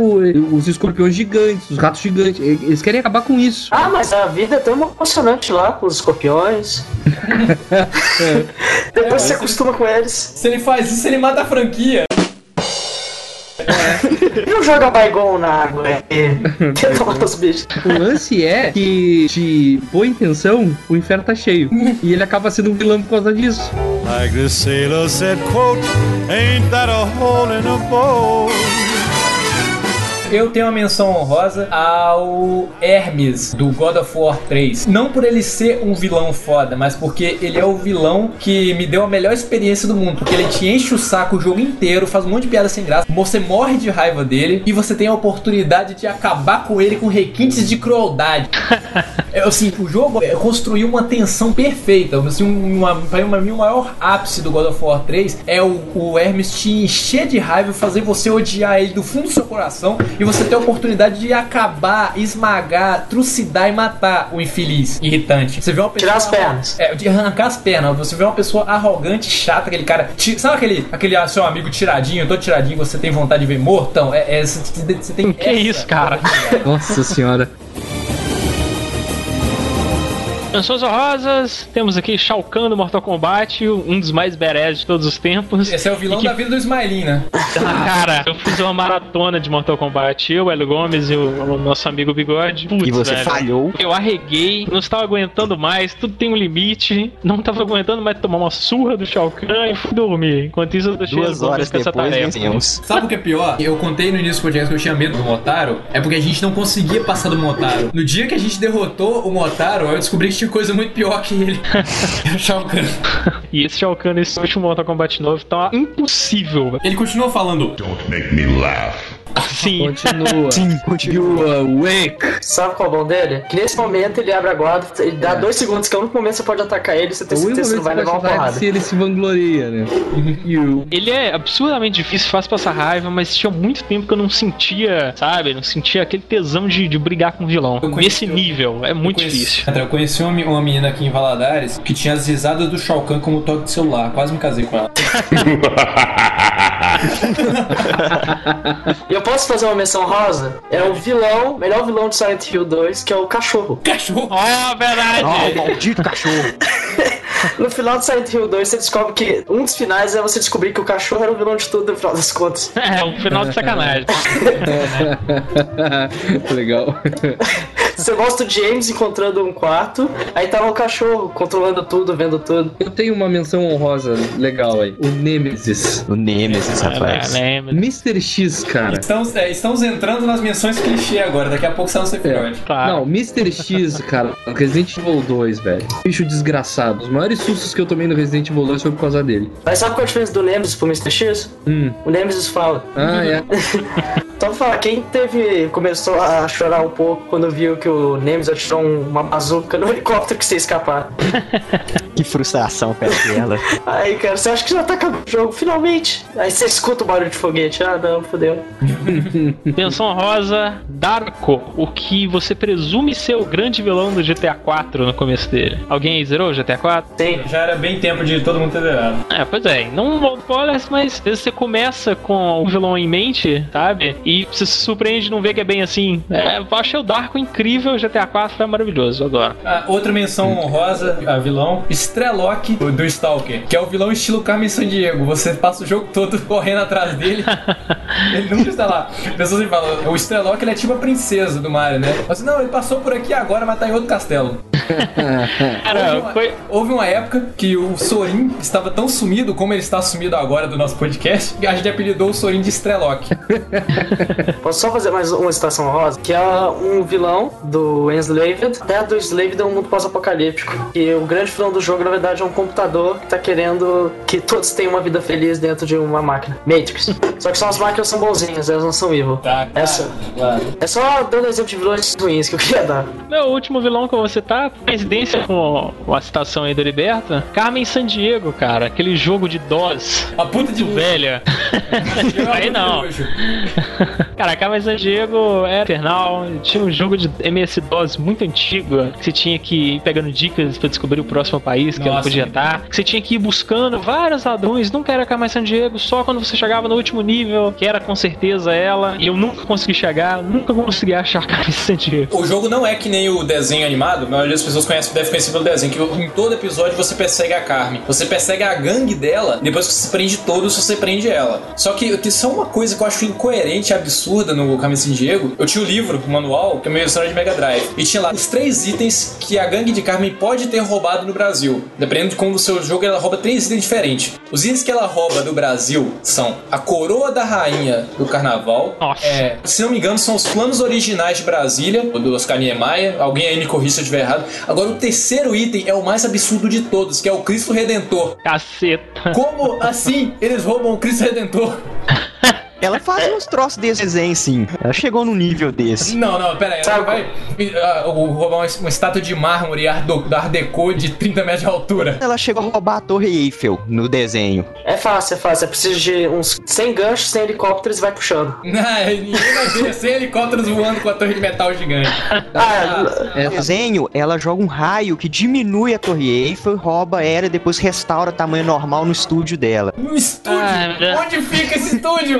os escorpiões gigantes, os ratos gigantes, e- eles querem acabar com isso. Ah, mas a vida é tão emocionante lá com os escorpiões. Depois você acostuma com eles. Se ele faz isso, ele mata a franquia. Não joga Baigon na água, é. Tenta matar os bichos. O lance é que, de boa intenção, o inferno tá cheio, e ele acaba sendo um vilão por causa disso. Like the sailor said, quote, ain't that a hole in a boat? Eu tenho uma menção honrosa ao Hermes do God of War 3. Não por ele ser um vilão foda, mas porque ele é o vilão que me deu a melhor experiência do mundo. Porque ele te enche o saco o jogo inteiro, faz um monte de piada sem graça, você morre de raiva dele e você tem a oportunidade de acabar com ele com requintes de crueldade. É, assim, o jogo é, construiu uma tensão perfeita. Assim, uma, pra mim, o maior ápice do God of War 3 é o, o Hermes te encher de raiva, fazer você odiar ele do fundo do seu coração e você ter a oportunidade de acabar, esmagar, trucidar e matar o infeliz, irritante. Você vê uma pessoa. Tirar as pernas. É, de arrancar as pernas. Você vê uma pessoa arrogante, chata, aquele cara. ti- Sabe aquele, aquele ah, seu amigo tiradinho, todo tiradinho, você tem vontade de ver mortão? É, é, você, você tem Que isso, cara? Nossa senhora. Menções honrosas, temos aqui Shao Kahn do Mortal Kombat, um dos mais badass de todos os tempos. Esse é o vilão que- da vida do Smiling, né? Cara, eu fiz uma maratona de Mortal Kombat. Eu, Hélio Gomes e o, o nosso amigo Bigode. Putz, E você velho. falhou. Eu arreguei, não estava aguentando mais, tudo tem um limite. Não estava aguentando mais tomar uma surra do Shao Kahn e fui dormir. Enquanto isso, eu deixei Duas Gomes horas com essa depois tarefa. vencemos. Sabe o que é pior? Eu contei no início do podcast que eu tinha medo do Motaro. É porque a gente não conseguia passar do Motaro. No dia que a gente derrotou o Motaro, eu descobri que tinha coisa muito pior que ele. Era o Shao Kahn. E esse Shao Kahn nesse último Mortal Kombat novo tá impossível. Ele continua falando. Don't make me laugh. Sim. Continua. Sim, continua. You awake. Sabe qual é o bom dele? Que nesse momento ele abre a guarda, ele dá dois segundos, que é o único momento que você pode atacar ele, você tem certeza que você não vai levar uma porrada. se ele se vangloria, né? You. Ele é absurdamente difícil, fácil passar raiva, mas tinha muito tempo que eu não sentia, sabe? Não sentia aquele tesão de, de brigar com o vilão. Nesse nível, é muito Eu conheci- difícil. André, Eu conheci uma, uma menina aqui em Valadares que tinha as risadas do Shao Kahn como toque de celular. Quase me casei com ela. E eu posso fazer uma menção rosa? É o vilão, melhor vilão de Silent Hill 2, que é o cachorro. Cachorro! Ó, verdade! Oh, maldito cachorro. No final de Silent Hill 2, você descobre que um dos finais é você descobrir que o cachorro era o vilão de tudo, no final das contas. É, um final de sacanagem. Legal. Você mostra o James encontrando um quarto, aí tá lá o cachorro controlando tudo, vendo tudo. Eu tenho uma menção honrosa legal aí. O Nemesis. O Nemesis, rapaz. É, lembra? Mr. X, cara. Estamos, é, estamos entrando nas menções clichê agora. Daqui a pouco sai no Sephiroth. Claro. Não, Mr. X, cara, Resident Evil 2, velho. Bicho desgraçado. Os maiores sustos que eu tomei no Resident Evil 2 foi por causa dele. Mas sabe qual é a diferença do Nemesis pro Mr. X? Hum. O Nemesis fala. Ah, é. Só pra falar, quem teve. começou a chorar um pouco quando viu que o Nemesis atirou um- uma bazuca no helicóptero que você escapar. Que frustração perto dela. Aí, cara, você acha que já tá acabando o jogo, finalmente. Aí você escuta o barulho de foguete. Ah, não, fodeu. Menção rosa, Darko, o que você presume ser o grande vilão do GTA 4 no começo dele. Alguém aí zerou o GTA 4? Tem. Já era bem tempo de todo mundo ter zerado. É, pois é, não vou spoilers, mas às vezes você começa com o vilão em mente, sabe? E você se surpreende de não ver que é bem assim. É, eu achei o Darko incrível, o GTA 4 é maravilhoso agora. Ah, outra menção honrosa a vilão, Strelok do, Stalker, que é o vilão estilo Carmen Sandiego. Você passa o jogo todo correndo atrás dele, ele nunca está lá. Pessoas me falam, o Strelok ele é tipo a princesa do Mario, né? Mas não, ele passou por aqui agora, mas tá em outro castelo. Houve Cara, uma, foi. houve uma época que o Sorin estava tão sumido como ele está sumido agora do nosso podcast, que a gente apelidou o Sorin de Strelok. Posso só fazer mais uma citação rosa? Que é um vilão do Enslaved. A Terra do Enslaved é um mundo pós-apocalíptico. E o grande vilão do jogo, na verdade, é um computador que tá querendo que todos tenham uma vida feliz dentro de uma máquina. Matrix. Só que só as máquinas são bonzinhas, elas não são evil. Tá, Essa. claro. É só dando exemplo de vilões ruins que eu queria dar. Meu último vilão que eu vou citar, coincidência com com a citação aí do Liberta, Carmen Sandiego, cara, aquele jogo de DOS. A puta de velha. aí não. Cara, Carmen Sandiego era infernal, tinha um jogo de MS-DOS muito antigo, que você tinha que ir pegando dicas pra descobrir o próximo país que ela Nossa. podia estar, que você tinha que ir buscando vários ladrões, nunca era Carmen Sandiego, só quando você chegava no último nível, que era com certeza ela, e eu nunca consegui chegar, nunca consegui achar Carmen Sandiego. O jogo não é que nem o desenho animado, mas as pessoas conhecem, devem conhecer pelo desenho, que em todo episódio você persegue a Carmen. Você persegue a gangue dela, depois que você prende todos, você prende ela. Só que tem só uma coisa que eu acho incoerente e absurda no Carmen San Diego. Eu tinha o livro, o manual, que é uma versão de Mega Drive. E tinha lá os três itens que a gangue de Carmen pode ter roubado no Brasil. Dependendo de como o seu jogo, ela rouba três itens diferentes. Os itens que ela rouba do Brasil são a coroa da rainha do carnaval. É, se não me engano, são os planos originais de Brasília, do Oscar Niemeyer. Alguém aí me corrija se eu estiver errado. Agora, o terceiro item é o mais absurdo de todos, que é o Cristo Redentor. Caceta. Como assim eles roubam o Cristo Redentor? Ela faz uns troços desse desenho, sim. Ela chegou num nível desse. Não, não, pera aí. Ela vai uh, roubar uma, uma estátua de mármore do- da Art Deco de 30 metros de altura. Ela chegou a roubar a Torre Eiffel no desenho. É fácil, é fácil. É preciso de uns 100 ganchos, 100 helicópteros e vai puxando. Não, ninguém vai ver sem helicópteros voando com a torre de metal gigante. No desenho, ela joga um raio que diminui a Torre Eiffel, rouba ela e depois restaura tamanho normal no estúdio dela. No estúdio? Onde fica esse estúdio?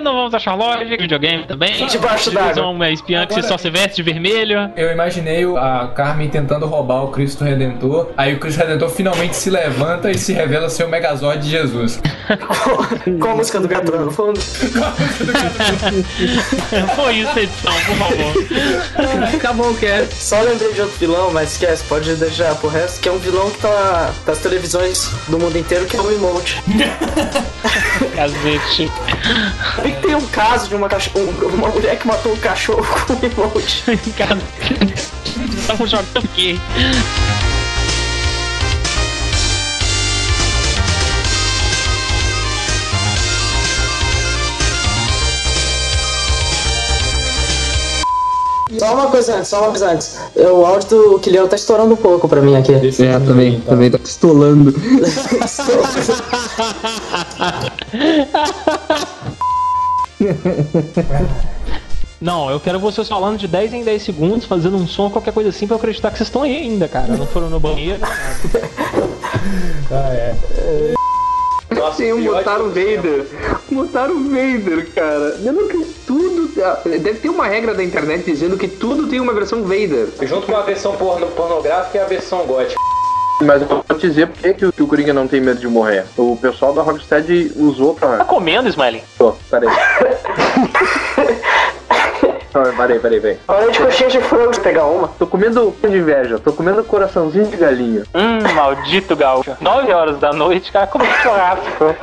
Eu não vamos achar lógica, videogame também. Debaixo d'água. uma espiã que Agora- só se veste de vermelho. Eu imaginei o- a Carmen tentando roubar o Cristo Redentor. Aí o Cristo Redentor finalmente se levanta e se revela ser o Megazord de Jesus. Com a música do Gatran no fundo. Foi isso edição, por favor. Acabou o cast. Só lembrei de outro vilão, mas esquece, pode deixar pro resto, que é um vilão que tá das televisões do mundo inteiro, que é o Emote. Cacete. Vi que tem um caso de uma, cacho- um- uma mulher que matou um cachorro com um emote. Cara, estamos jogando? Só uma coisa antes, só uma coisa antes. O áudio do Quilhão tá estourando um pouco pra mim aqui. É, também, também tá pistolando. Não, eu quero vocês falando de 10 em 10 segundos, fazendo um som, qualquer coisa assim, pra eu acreditar que vocês estão aí ainda, cara. Não foram no banheiro. Ah, é. Sim, botaram o Vader. Botaram o Vader, cara. Dizendo que tudo. Deve ter uma regra da internet dizendo que tudo tem uma versão Vader. Junto com a versão porno, pornográfica e a versão gótica. Mas eu vou te dizer por que, que o- que Coringa não tem medo de morrer. O pessoal da Rocksteady usou Tá pra. comendo, Smiley? Tô, peraí. Não, Peraí, peraí, peraí. Hora de coxinha de frango pegar uma. Tô comendo de inveja, tô comendo coraçãozinho de galinha. Hum, maldito gaúcho. 9 horas da noite, cara, como churrasco.